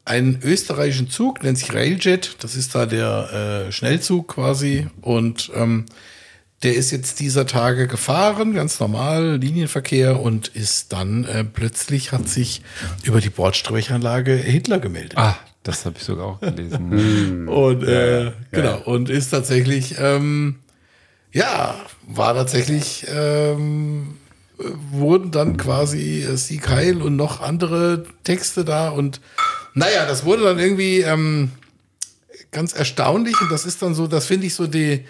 einen österreichischen Zug, nennt sich Railjet. Das ist da der äh, Schnellzug quasi. Und ähm, der ist jetzt dieser Tage gefahren, ganz normal, Linienverkehr und ist dann äh, plötzlich hat sich über die Bordstrechanlage Hitler gemeldet. Ah, das habe ich sogar auch gelesen. Und äh, genau, und ist tatsächlich, ähm, ja, war tatsächlich, ähm, äh, wurden dann quasi äh, Sieg Heil und noch andere Texte da und naja, das wurde dann irgendwie ähm, ganz erstaunlich und das ist dann so, das finde ich so die,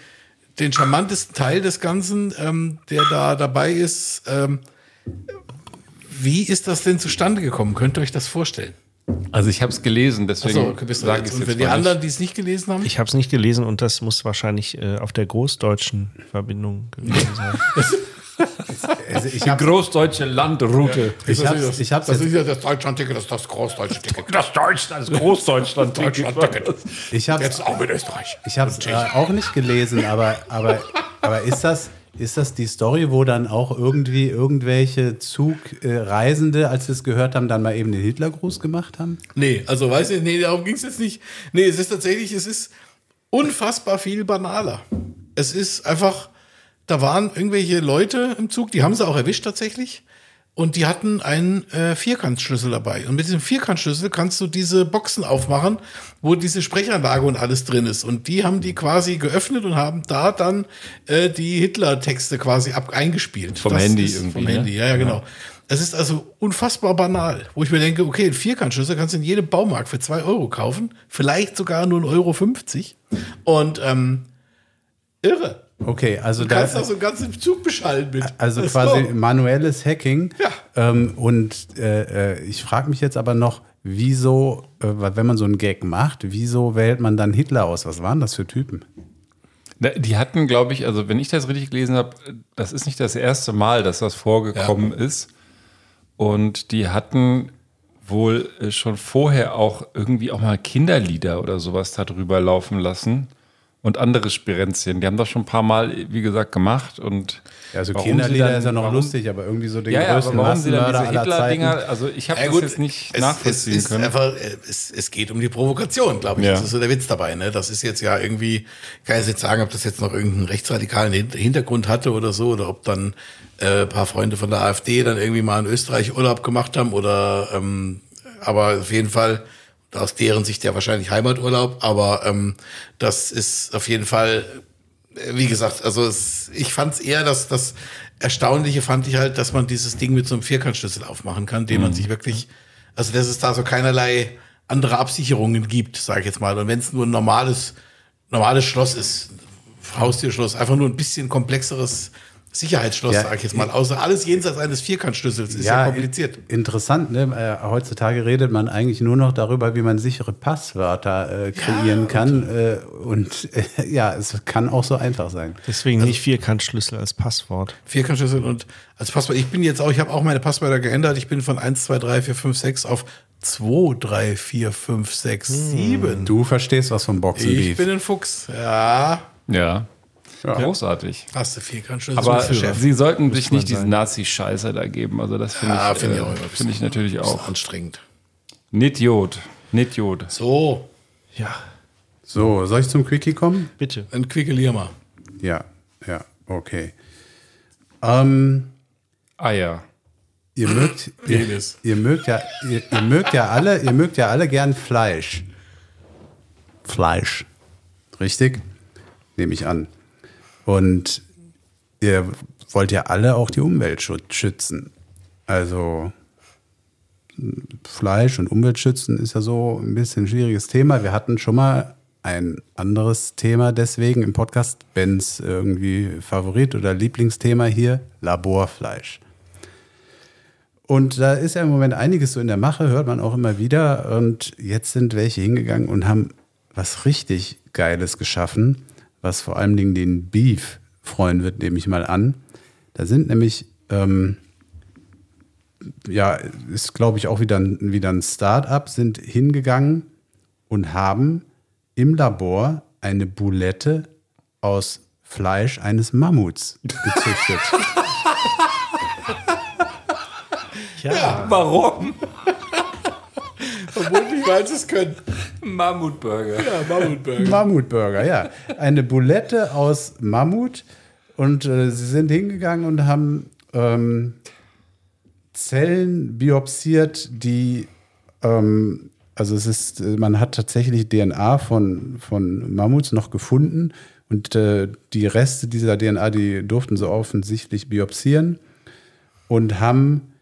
den charmantesten Teil des Ganzen, ähm, der da dabei ist. Ähm, wie ist das denn zustande gekommen? Könnt ihr euch das vorstellen? Also ich habe es gelesen, deswegen Achso, okay, sage jetzt. ich Und es für jetzt die anderen, die es nicht gelesen haben? Ich habe es nicht gelesen und das muss wahrscheinlich äh, auf der großdeutschen Verbindung gewesen sein. Also ich Die habe großdeutsche Landroute. ich hab's, ich hab's das ist ja das Deutschland-Ticket, das ist das großdeutsche Ticket. Das Deutschland, das Großdeutschland. Deutschland-Ticket. Ich habe Jetzt auch mit Österreich. ich hab's äh, auch nicht gelesen, aber, aber, aber ist, das, ist das die Story, wo dann auch irgendwie irgendwelche Zugreisende, als sie es gehört haben, dann mal eben den Hitlergruß gemacht haben? Nee, also weiß ich, nee, darum ging es jetzt nicht. Nee, es ist tatsächlich, es ist unfassbar viel banaler. Es ist einfach, da waren irgendwelche Leute im Zug, die haben sie auch erwischt tatsächlich. Und die hatten einen äh, Vierkantschlüssel dabei. Und mit diesem Vierkantschlüssel kannst du diese Boxen aufmachen, wo diese Sprechanlage und alles drin ist. Und die haben die quasi geöffnet und haben da dann äh, die Hitler-Texte quasi ab eingespielt. Vom Das Handy irgendwie, Vom ne? Handy, ja, ja, genau. Es ist also unfassbar banal, wo ich mir denke, okay, einen Vierkantschlüssel kannst du in jedem Baumarkt für zwei Euro kaufen, vielleicht sogar nur 1,50 Euro. Und ähm, irre. Okay, also Du da, kannst da so einen ganzen Zug beschallen mit. also Das quasi so. manuelles Hacking. Ja. Ähm, und äh, äh, ich frage mich jetzt aber noch, wieso, äh, weil wenn man so einen Gag macht, wieso wählt man dann Hitler aus? Was waren das für Typen? Die hatten, glaube ich, also wenn ich das richtig gelesen habe, das ist nicht das erste Mal, dass das vorgekommen ist. Und die hatten wohl äh, schon vorher auch irgendwie auch mal Kinderlieder oder sowas darüber laufen lassen. Und andere Spirenzchen. Die haben das schon ein paar Mal, wie gesagt, gemacht. Und Ja, so warum sie Kinderlieder dann- ist ja noch warum- lustig, aber irgendwie so den Ja, größten warum sie dann Massenmörder diese. Hitler-Dinger, also ich habe Ja, das jetzt nicht es, nachvollziehen es ist können. Einfach, es, es geht um die Provokation, glaube ich. Ja. Das ist so der Witz dabei. Ne? Das ist jetzt ja irgendwie, kann ich jetzt sagen, ob das jetzt noch irgendeinen rechtsradikalen Hin- Hintergrund hatte oder so, oder ob dann äh, ein paar Freunde von der AfD dann irgendwie mal in Österreich Urlaub gemacht haben oder ähm, aber auf jeden Fall aus deren Sicht ja wahrscheinlich Heimaturlaub, aber ähm, das ist auf jeden Fall äh, wie gesagt, also es, ich fand es eher, dass das Erstaunliche fand ich halt, dass man dieses Ding mit so einem Vierkantschlüssel aufmachen kann, den man sich wirklich, also dass es da so keinerlei andere Absicherungen gibt, sage ich jetzt mal. Und wenn es nur ein normales, normales Schloss ist, Haustürschloss, einfach nur ein bisschen komplexeres Sicherheitsschloss, Ja, sage ich jetzt mal. Außer alles jenseits eines Vierkantschlüssels ist ja, kompliziert. in- Interessant, ne? Äh, heutzutage redet man eigentlich nur noch darüber, wie man sichere Passwörter äh, kreieren kann. Äh, und äh, ja, es kann auch so einfach sein. Deswegen Also nicht Vierkantschlüssel als Passwort. Vierkantschlüssel und als Passwort. Ich bin jetzt auch, ich habe auch meine Passwörter geändert. Ich bin von 1, 2, 3, 4, 5, 6 auf 2, 3, 4, 5, 6, 7. Du verstehst was vom Ich Boxenbeef. bin ein Fuchs. Ja. ja. Großartig. Hast du Vierkantschlüssel Aber für Chef. sie sollten sich nicht diesen. Nazi-Scheiße da geben. Also das finde Ja, ich, finde ich äh, ein finde ich natürlich auch. anstrengend. Nitjod. Nitjod. So, Ja, So, soll ich zum Quickie kommen? bitte. ein Quickelier mal. Ja, ja, okay. Ähm, Eier. ihr mögt, ihr, ihr mögt ja, ihr, ihr mögt ja alle, ihr mögt ja alle gern Fleisch. Fleisch. Richtig? Nehme ich an. Und ihr wollt ja alle auch die Umwelt schützen. Also Fleisch und Umwelt schützen ist ja so ein bisschen ein schwieriges Thema. Wir hatten schon mal ein anderes Thema deswegen im Podcast, Bens irgendwie Favorit oder Lieblingsthema hier, Laborfleisch. Und da ist ja im Moment einiges so in der Mache, hört man auch immer wieder. Und jetzt sind welche hingegangen und haben was richtig Geiles geschaffen, was vor allen Dingen den Beef freuen wird, nehme ich mal an. Da sind nämlich, ähm, ja, ist glaube ich auch wieder ein, wieder ein Start-up, sind hingegangen und haben im Labor eine Boulette aus Fleisch eines Mammuts gezüchtet. Warum? Obwohl die weiß es können. Mammutburger. Ja, Mammutburger. Mammutburger, ja. Eine Boulette aus Mammut. Und äh, sie sind hingegangen und haben ähm, Zellen biopsiert, die, ähm, also es ist, äh, man hat tatsächlich DNA von, von Mammuts noch gefunden. Und äh, die Reste dieser DNA, die durften sie offensichtlich biopsieren und haben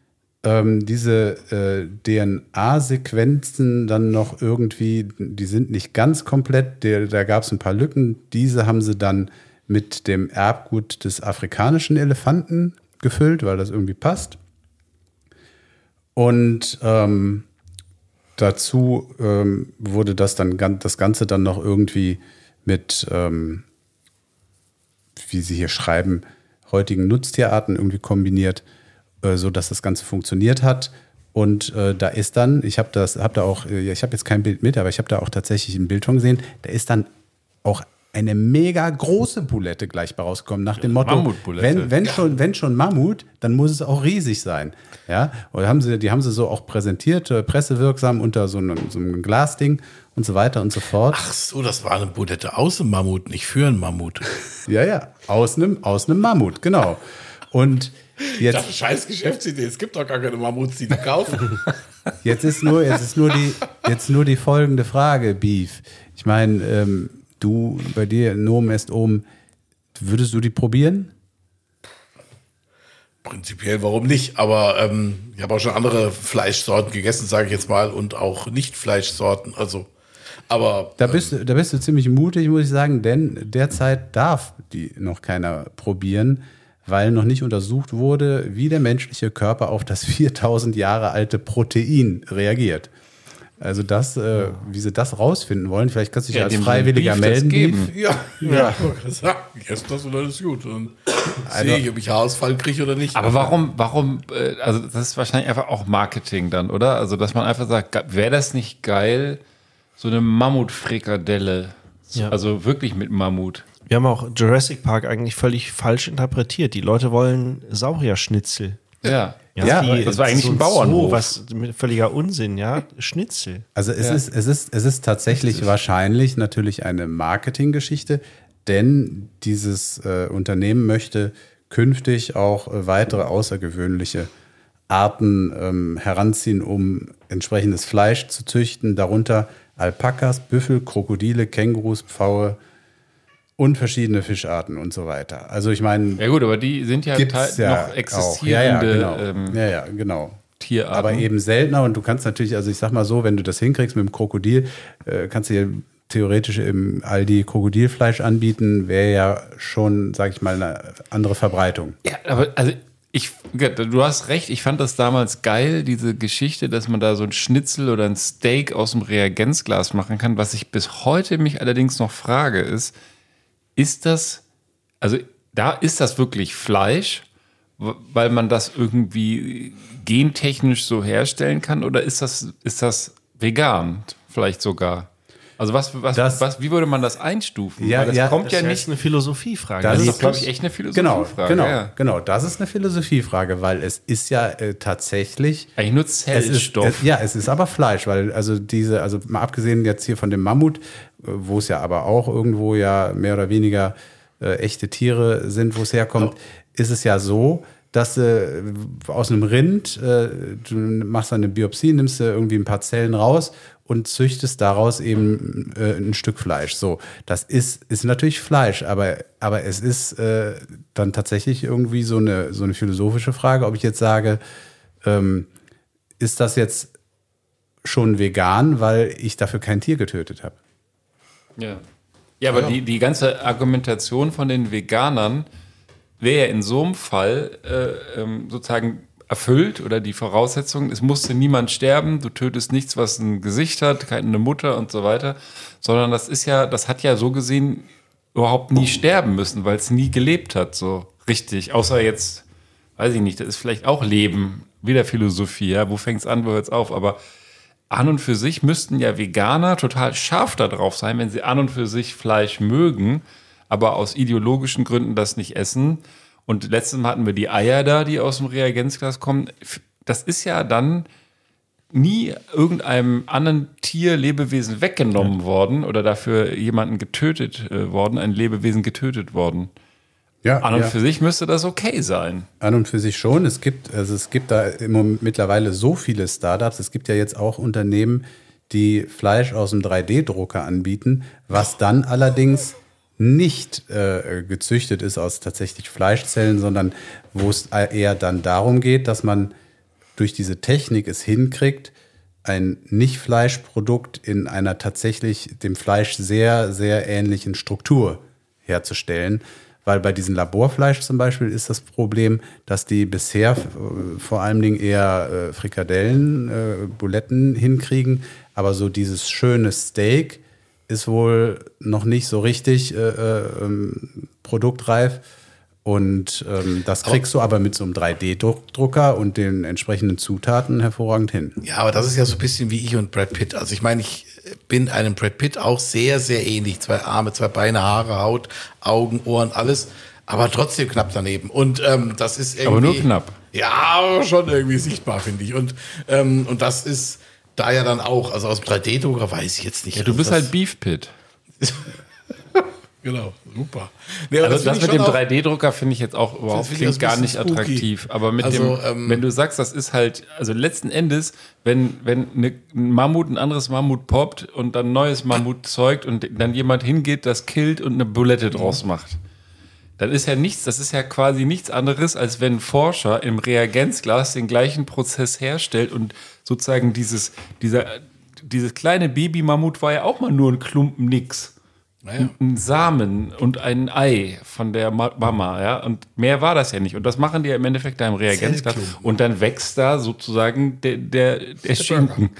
ähm, diese äh, DNA-Sequenzen dann noch irgendwie, die sind nicht ganz komplett, der, da gab es ein paar Lücken. Diese haben sie dann mit dem Erbgut des afrikanischen Elefanten gefüllt, weil das irgendwie passt. Und ähm, dazu ähm, wurde das dann das Ganze dann noch irgendwie mit, ähm, wie sie hier schreiben, heutigen Nutztierarten irgendwie kombiniert, äh, so dass das Ganze funktioniert hat. Und äh, da ist dann, ich habe das, habe da auch, äh, ich habe jetzt kein Bild mit, aber ich habe da auch tatsächlich ein Bild von gesehen. Da ist dann auch eine mega große Boulette gleich bei rausgekommen, nach dem Motto, wenn, wenn, schon, wenn schon Mammut, dann muss es auch riesig sein. Ja, und haben sie, die haben sie so auch präsentiert, äh, pressewirksam unter so einem, so einem Glasding und so weiter und so fort. Ach so, das war eine Boulette aus dem Mammut, nicht für einen Mammut. Ja, ja, aus einem, aus einem Mammut, genau. Und jetzt, Das ist scheiß Geschäftsidee. Es gibt doch gar keine Mammuts, die die kaufen. Jetzt ist nur, jetzt ist nur die, jetzt nur die folgende Frage, Beef. Ich meine, ähm, du bei dir Nomen est oben, würdest du die probieren? Prinzipiell, warum nicht? Aber ähm, ich habe auch schon andere Fleischsorten gegessen, sage ich jetzt mal, und auch Nicht-Fleischsorten. Also, aber Da bist, du, da bist du ziemlich mutig, muss ich sagen, denn derzeit darf die noch keiner probieren, weil noch nicht untersucht wurde, wie der menschliche Körper auf das 4000 Jahre alte Protein reagiert. Also das, äh, wie sie das rausfinden wollen, vielleicht kannst du dich Ja, als Freiwilliger Beef das melden. geben. Ja, ja, gerade sagen, jetzt das und alles gut. Und sehe ich, ob ich Haarausfall kriege oder nicht. Aber warum, warum, äh, also das ist wahrscheinlich einfach auch Marketing dann, oder? Also, dass man einfach sagt, wäre das nicht geil, so eine Mammutfrikadelle Ja. Also wirklich mit Mammut. Wir haben auch Jurassic Park eigentlich völlig falsch interpretiert. Die Leute wollen Saurierschnitzel. Ja. Ja, die- das war eigentlich so ein Bauernhof. Zoo, was mit völliger Unsinn, ja? Schnitzel. Also es, ist, es, ist, es ist tatsächlich wahrscheinlich natürlich eine Marketinggeschichte, denn dieses äh, Unternehmen möchte künftig auch äh, weitere außergewöhnliche Arten ähm, heranziehen, um entsprechendes Fleisch zu züchten, darunter Alpakas, Büffel, Krokodile, Kängurus, Pfaue und verschiedene Fischarten und so weiter. Also ich meine, Ja gut, aber die sind ja, gibt's ja noch auch. existierende ja, ja, genau. ähm, ja, ja, genau. Tierarten. Aber eben seltener und du kannst natürlich, also ich sag mal so, wenn du das hinkriegst mit dem Krokodil, äh, kannst du dir theoretisch im Aldi Krokodilfleisch anbieten, wäre ja schon, sag ich mal, eine andere Verbreitung. Ja, aber also ich, du hast recht, ich fand das damals geil, diese Geschichte, dass man da so ein Schnitzel oder ein Steak aus dem Reagenzglas machen kann. Was ich bis heute mich allerdings noch frage, ist, ist das, also da ist das wirklich Fleisch, weil man das irgendwie gentechnisch so herstellen kann, oder ist das, ist das vegan vielleicht sogar? Also was, was, Das- was, wie würde man das einstufen? Ja, Weil das ja, kommt Das ja ist nicht. eine Philosophiefrage. Das Das ist- glaube ich, echt eine Genau, Philosophiefrage. genau, ja. genau. Das ist eine Philosophiefrage, weil es ist ja äh, tatsächlich Eigentlich nur Es ist, Zellstoff. es, ja, es ist aber Fleisch, weil also diese, also mal abgesehen jetzt hier von dem Mammut, wo es ja aber auch irgendwo ja mehr oder weniger äh, echte Tiere sind, wo es herkommt, ist es ja so, dass äh, aus einem Rind, äh, du machst eine Biopsie, nimmst du irgendwie ein paar Zellen raus und züchtest daraus eben äh, ein Stück Fleisch. So, das ist, ist natürlich Fleisch, aber, aber es ist äh, dann tatsächlich irgendwie so eine, so eine philosophische Frage, ob ich jetzt sage, ähm, ist das jetzt schon vegan, weil ich dafür kein Tier getötet habe? Ja, ja aber Die, die ganze Argumentation von den Veganern wäre ja in so einem Fall äh, ähm, sozusagen erfüllt oder die Voraussetzung, es musste niemand sterben, du tötest nichts, was ein Gesicht hat, keine Mutter und so weiter, sondern das ist ja, das hat ja so gesehen überhaupt nie sterben müssen, weil es nie gelebt hat, so richtig, außer jetzt, weiß ich nicht, das ist vielleicht auch Leben, wieder Philosophie, ja, wo fängt es an, wo hört es auf, aber an und für sich müssten ja Veganer total scharf darauf sein, wenn sie an und für sich Fleisch mögen, aber aus ideologischen Gründen das nicht essen. Und letztes Mal hatten wir die Eier da, die aus dem Reagenzglas kommen. Das ist ja dann nie irgendeinem anderen Tier, Lebewesen weggenommen worden oder dafür jemanden getötet äh, worden, ein Lebewesen getötet worden. Ja, An und ja. für sich müsste das okay sein. An und für sich schon. Es gibt, also es gibt da im Moment mittlerweile so viele Startups. Es gibt ja jetzt auch Unternehmen, die Fleisch aus dem 3D-Drucker anbieten, was dann allerdings nicht äh, gezüchtet ist aus tatsächlich Fleischzellen, sondern wo es eher dann darum geht, dass man durch diese Technik es hinkriegt, ein Nicht-Fleischprodukt in einer tatsächlich dem Fleisch sehr, sehr ähnlichen Struktur herzustellen. Weil bei diesem Laborfleisch zum Beispiel ist das Problem, dass die bisher äh, vor allen Dingen eher äh, Frikadellen, äh, Buletten hinkriegen, aber so dieses schöne Steak ist wohl noch nicht so richtig äh, äh, ähm, produktreif. Und ähm, das kriegst du aber mit so einem 3D-Drucker und den entsprechenden Zutaten hervorragend hin. Ja, aber das ist ja so ein bisschen wie ich und Brad Pitt. Also ich meine, ich bin einem Brad Pitt auch sehr, sehr ähnlich. Zwei Arme, zwei Beine, Haare, Haut, Augen, Ohren, alles. Aber trotzdem knapp daneben. Und ähm, das ist irgendwie. Aber nur knapp. Ja, aber schon irgendwie sichtbar, finde ich. Und, ähm, und das ist da ja dann auch, also aus dem 3D-Drucker weiß ich jetzt nicht. Ja, du bist halt Beef Pit. Genau, super. Nee, Also das, ich mit dem schon auch- 3D-Drucker finde ich jetzt auch überhaupt klingt gar nicht spooky. attraktiv. Aber mit Also, dem, ähm, wenn du sagst, das ist halt, also letzten Endes, wenn, wenn eine, ein Mammut ein anderes Mammut poppt und dann ein neues Mammut zeugt und dann jemand hingeht, das killt und eine Bulette draus macht. Dann ist ja nichts, das ist ja quasi nichts anderes, als wenn ein Forscher im Reagenzglas den gleichen Prozess herstellt und sozusagen dieses, dieser, dieses kleine Baby-Mammut war ja auch mal nur ein Klumpen nix Naja. ein Samen und ein Ei von der Ma- Mama, ja, und mehr war das ja nicht. Und das machen die ja im Endeffekt da im Reagenzglas. Und dann wächst da sozusagen der, der, der Schinken.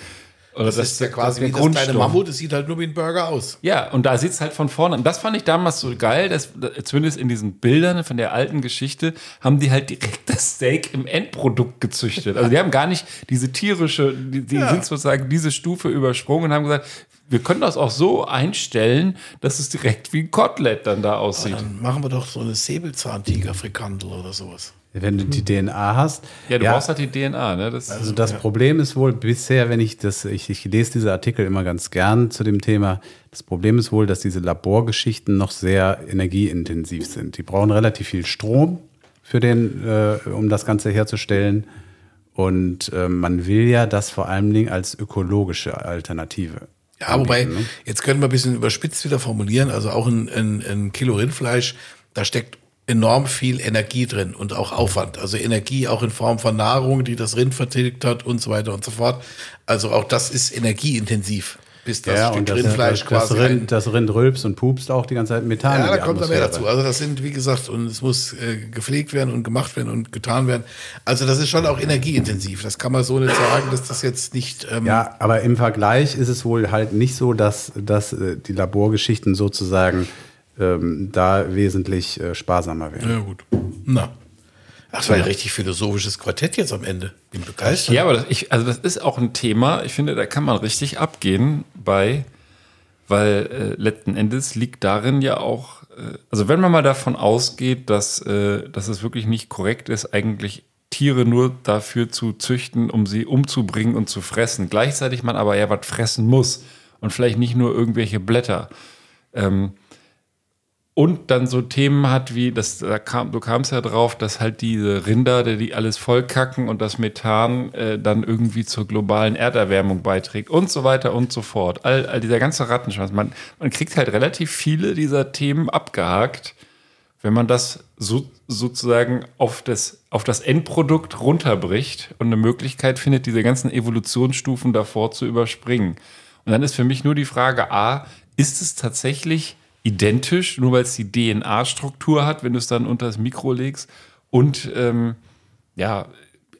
Oder Das, ist ja quasi der wie das kleine Grundstoff. Mammut, es sieht halt nur wie ein Burger aus. Ja, und da sieht's halt von vorne. Und das fand ich damals so geil, dass zumindest in diesen Bildern von der alten Geschichte haben die halt direkt das Steak im Endprodukt gezüchtet. Also die haben gar nicht diese tierische, die, die sind sozusagen diese Stufe übersprungen und haben gesagt, wir können das auch so einstellen, dass es direkt wie ein Kotelett dann da aussieht. Dann machen wir doch so eine Säbelzahntiger-Frikandel oder sowas. Wenn du die DNA hast. Ja, du brauchst halt die DNA, ne? Das, Also das Problem ist wohl bisher, wenn ich das, ich, ich lese diese Artikel immer ganz gern zu dem Thema. Das Problem ist wohl, dass diese Laborgeschichten noch sehr energieintensiv sind. Die brauchen relativ viel Strom für den, äh, um das Ganze herzustellen. Und äh, man will ja das vor allen Dingen als ökologische Alternative. Ja, wobei, ne? jetzt können wir ein bisschen überspitzt wieder formulieren, also auch ein, ein, ein Kilo Rindfleisch, da steckt enorm viel Energie drin und auch Aufwand. Also Energie auch in Form von Nahrung, die das Rind vertilgt hat und so weiter und so fort. Also auch das ist energieintensiv, bis das ja, Stück und das, Rindfleisch das, quasi das, ein- Rind, das Rind rülpst und pupst auch die ganze Zeit Methan. Ja, da kommt da mehr Atmosphäre. dazu. Also das sind, wie gesagt, und es muss äh, gepflegt werden und gemacht werden und getan werden. Also das ist schon auch energieintensiv. Das kann man so nicht sagen, dass das jetzt nicht. Ähm, Ja, aber im Vergleich ist es wohl halt nicht so, dass, dass äh, die Laborgeschichten sozusagen ähm, da wesentlich äh, sparsamer werden. ja gut. Na. Ach, das war ja richtig philosophisches Quartett jetzt am Ende. Bin begeistert. Ja, aber das, ich, also das ist auch ein Thema, ich finde, da kann man richtig abgehen bei, weil äh, letzten Endes liegt darin ja auch, äh, also wenn man mal davon ausgeht, dass, äh, dass es wirklich nicht korrekt ist, eigentlich Tiere nur dafür zu züchten, um sie umzubringen und zu fressen, gleichzeitig man aber ja was fressen muss und vielleicht nicht nur irgendwelche Blätter. Ähm, und dann so Themen hat wie, das, da kam, du kamst ja drauf, dass halt diese Rinder, die, alles vollkacken und das Methan äh, dann irgendwie zur globalen Erderwärmung beiträgt und so weiter und so fort. All, all dieser ganze Rattenschwanz. Man, man kriegt halt relativ viele dieser Themen abgehakt, wenn man das so, sozusagen auf das, auf das Endprodukt runterbricht und eine Möglichkeit findet, diese ganzen Evolutionsstufen davor zu überspringen. Und dann ist für mich nur die Frage, a, ist es tatsächlich identisch, nur weil es die DNA-Struktur hat, wenn du es dann unter das Mikro legst? Und ähm, ja,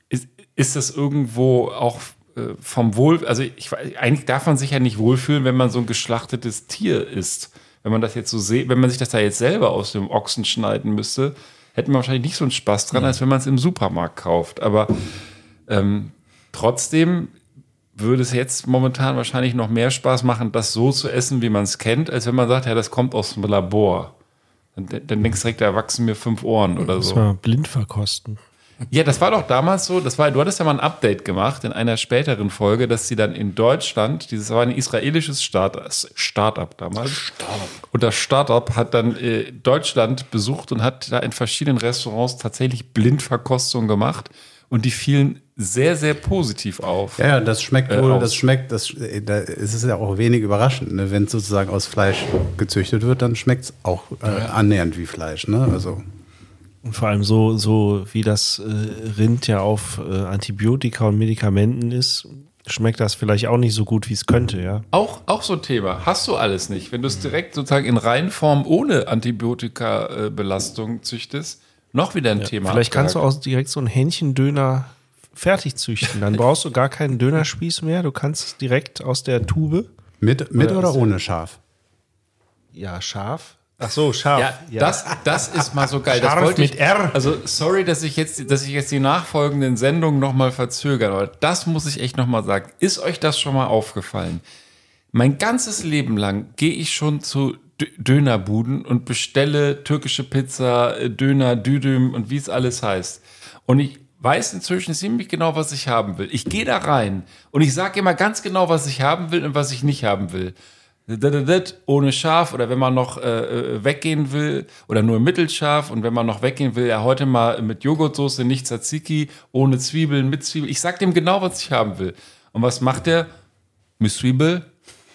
ist, ist das irgendwo auch äh, vom Wohl, also ich, eigentlich darf man sich ja nicht wohlfühlen, wenn man so ein geschlachtetes Tier isst. Wenn man das jetzt so sieht, wenn man sich das da jetzt selber aus dem Ochsen schneiden müsste, hätte man wahrscheinlich nicht so einen Spaß dran, als wenn man es im Supermarkt kauft. Aber ähm, trotzdem würde es jetzt momentan wahrscheinlich noch mehr Spaß machen, das so zu essen, wie man es kennt, als wenn man sagt, ja, das kommt aus dem Labor. Dann, dann denkst du direkt, da wachsen mir fünf Ohren oder so. man blind verkosten. Ja, das war doch damals so, das war, du hattest ja mal ein Update gemacht in einer späteren Folge, dass sie dann in Deutschland, dieses war ein israelisches Start, Startup damals. Startup. Und das Startup hat dann äh, Deutschland besucht und hat da in verschiedenen Restaurants tatsächlich Blindverkostung gemacht und die fielen sehr, sehr positiv auf. Ja, ja, das schmeckt Äh, wohl, aus. das schmeckt, das, äh, da ist es ja auch wenig überraschend. Ne? Wenn es sozusagen aus Fleisch gezüchtet wird, dann schmeckt es auch äh, annähernd wie Fleisch. Ne? Also Und vor allem so, so wie das äh, Rind ja auf äh, Antibiotika und Medikamenten ist, schmeckt das vielleicht auch nicht so gut, wie es könnte, ja. Auch, auch so ein Thema. Hast du alles nicht. Wenn du es direkt sozusagen in Reinform ohne Antibiotika-Belastung züchtest, noch wieder ein Thema. Vielleicht kannst du abgehakt. auch direkt so einen Hähnchendöner fertig züchten. Dann brauchst du gar keinen Dönerspieß mehr. Du kannst es direkt aus der Tube. mit, mit Oder oder ohne Schaf? Ja, scharf. Ach so, scharf. Ja, Das, das ist mal so geil. das Scharf wollte ich, mit R. Also sorry, dass ich jetzt, dass ich jetzt die nachfolgenden Sendungen noch mal verzögere, aber das muss ich echt noch mal sagen. Ist euch das schon mal aufgefallen? Mein ganzes Leben lang gehe ich schon zu Dö- Dönerbuden und bestelle türkische Pizza, Döner, Düdüm und wie es alles heißt. Und ich weiß inzwischen ziemlich genau, was ich haben will. Ich gehe da rein und ich sage immer ganz genau, was ich haben will und was ich nicht haben will. Ohne Schaf oder wenn man noch äh, äh, weggehen will oder nur mittelscharf und wenn man noch weggehen will, ja heute mal mit Joghurtsoße, nicht Tzatziki, ohne Zwiebeln, mit Zwiebeln. Ich sag dem genau, was ich haben will. Und was macht der? Mit Zwiebel?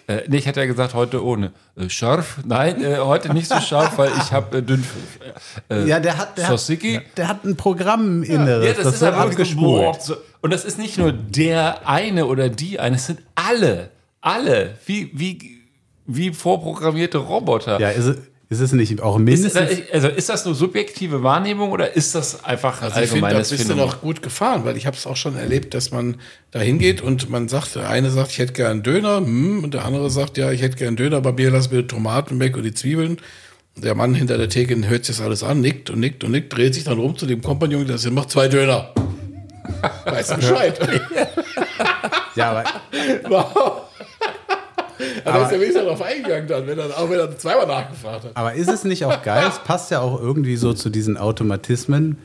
Äh, nee, ich hätte ja gesagt, heute ohne. Äh, scharf? Nein, äh, heute nicht so scharf, weil ich habe äh, Dünnpfiff. Äh, Ja, der hat, der, hat, der hat ein Programm inneres. Ja, das, ist wird aber abgespult. So. Und das ist nicht nur der eine oder die eine, es sind alle. Alle. Wie, wie, wie vorprogrammierte Roboter. Ja, ist, es- ist es nicht auch Ist, mindestens. also ist das nur subjektive Wahrnehmung oder ist das einfach ein Also ich finde, da bist du Phänomen? noch gut gefahren, weil ich habe es auch schon erlebt, dass man da hingeht und man sagt, der eine sagt, ich hätte gern einen Döner, hm, und der andere sagt, ja, ich hätte gern einen Döner, aber mir lass die Tomaten weg und die Zwiebeln. Und der Mann hinter der Theke hört sich das alles an, nickt und nickt und nickt, dreht sich dann rum zu dem Kompagnon, der sagt, mach zwei Döner. Weißt du Bescheid? ja, aber wow. Da ist der wenigstens darauf eingegangen dann, wenn er, auch wenn er zweimal nachgefragt hat. Aber ist es nicht auch geil? Es passt ja auch irgendwie so zu diesen Automatismen,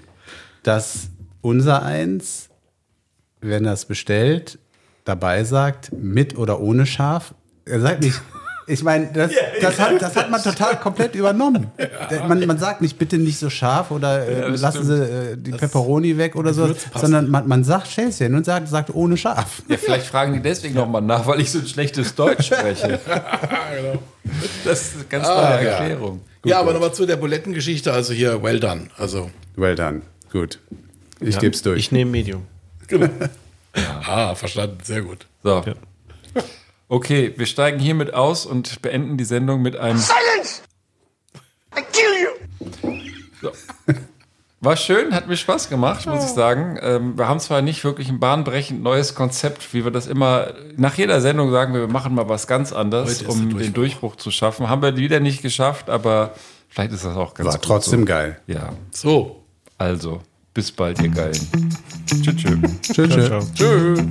dass unser Eins, wenn er es bestellt, dabei sagt, mit oder ohne Schaf. Er sagt nicht, ich meine, das, das, hat, das hat man total komplett übernommen. Man, man sagt nicht, bitte nicht so scharf oder äh, Ja, lassen Sie äh, die Pepperoni weg oder so, sondern man, man sagt Schälchen und sagt, sagt ohne Schaf. Ja, vielleicht fragen die deswegen nochmal nach, weil ich so ein schlechtes Deutsch spreche. Das ist eine ganz tolle Ah, ja. Erklärung. ja, aber nochmal zu der Bulettengeschichte, also hier, well done. Also, Well done. Gut. Ich gebe es durch. Ich nehme Medium. genau. Ah, verstanden, sehr gut. So. Okay, wir steigen hiermit aus und beenden die Sendung mit einem. Silence! I kill you! War schön, hat mir Spaß gemacht, muss ich sagen. Ähm, wir haben zwar nicht wirklich ein bahnbrechend neues Konzept, wie wir das immer nach jeder Sendung sagen, wir machen mal was ganz anderes, um der den Durchbruch zu schaffen. Haben wir wieder nicht geschafft, aber vielleicht ist das auch ganz War gut trotzdem so. geil. Ja, So, also bis bald, ihr Geilen. Tschüss. tschüss. Tschüss. Tschüss.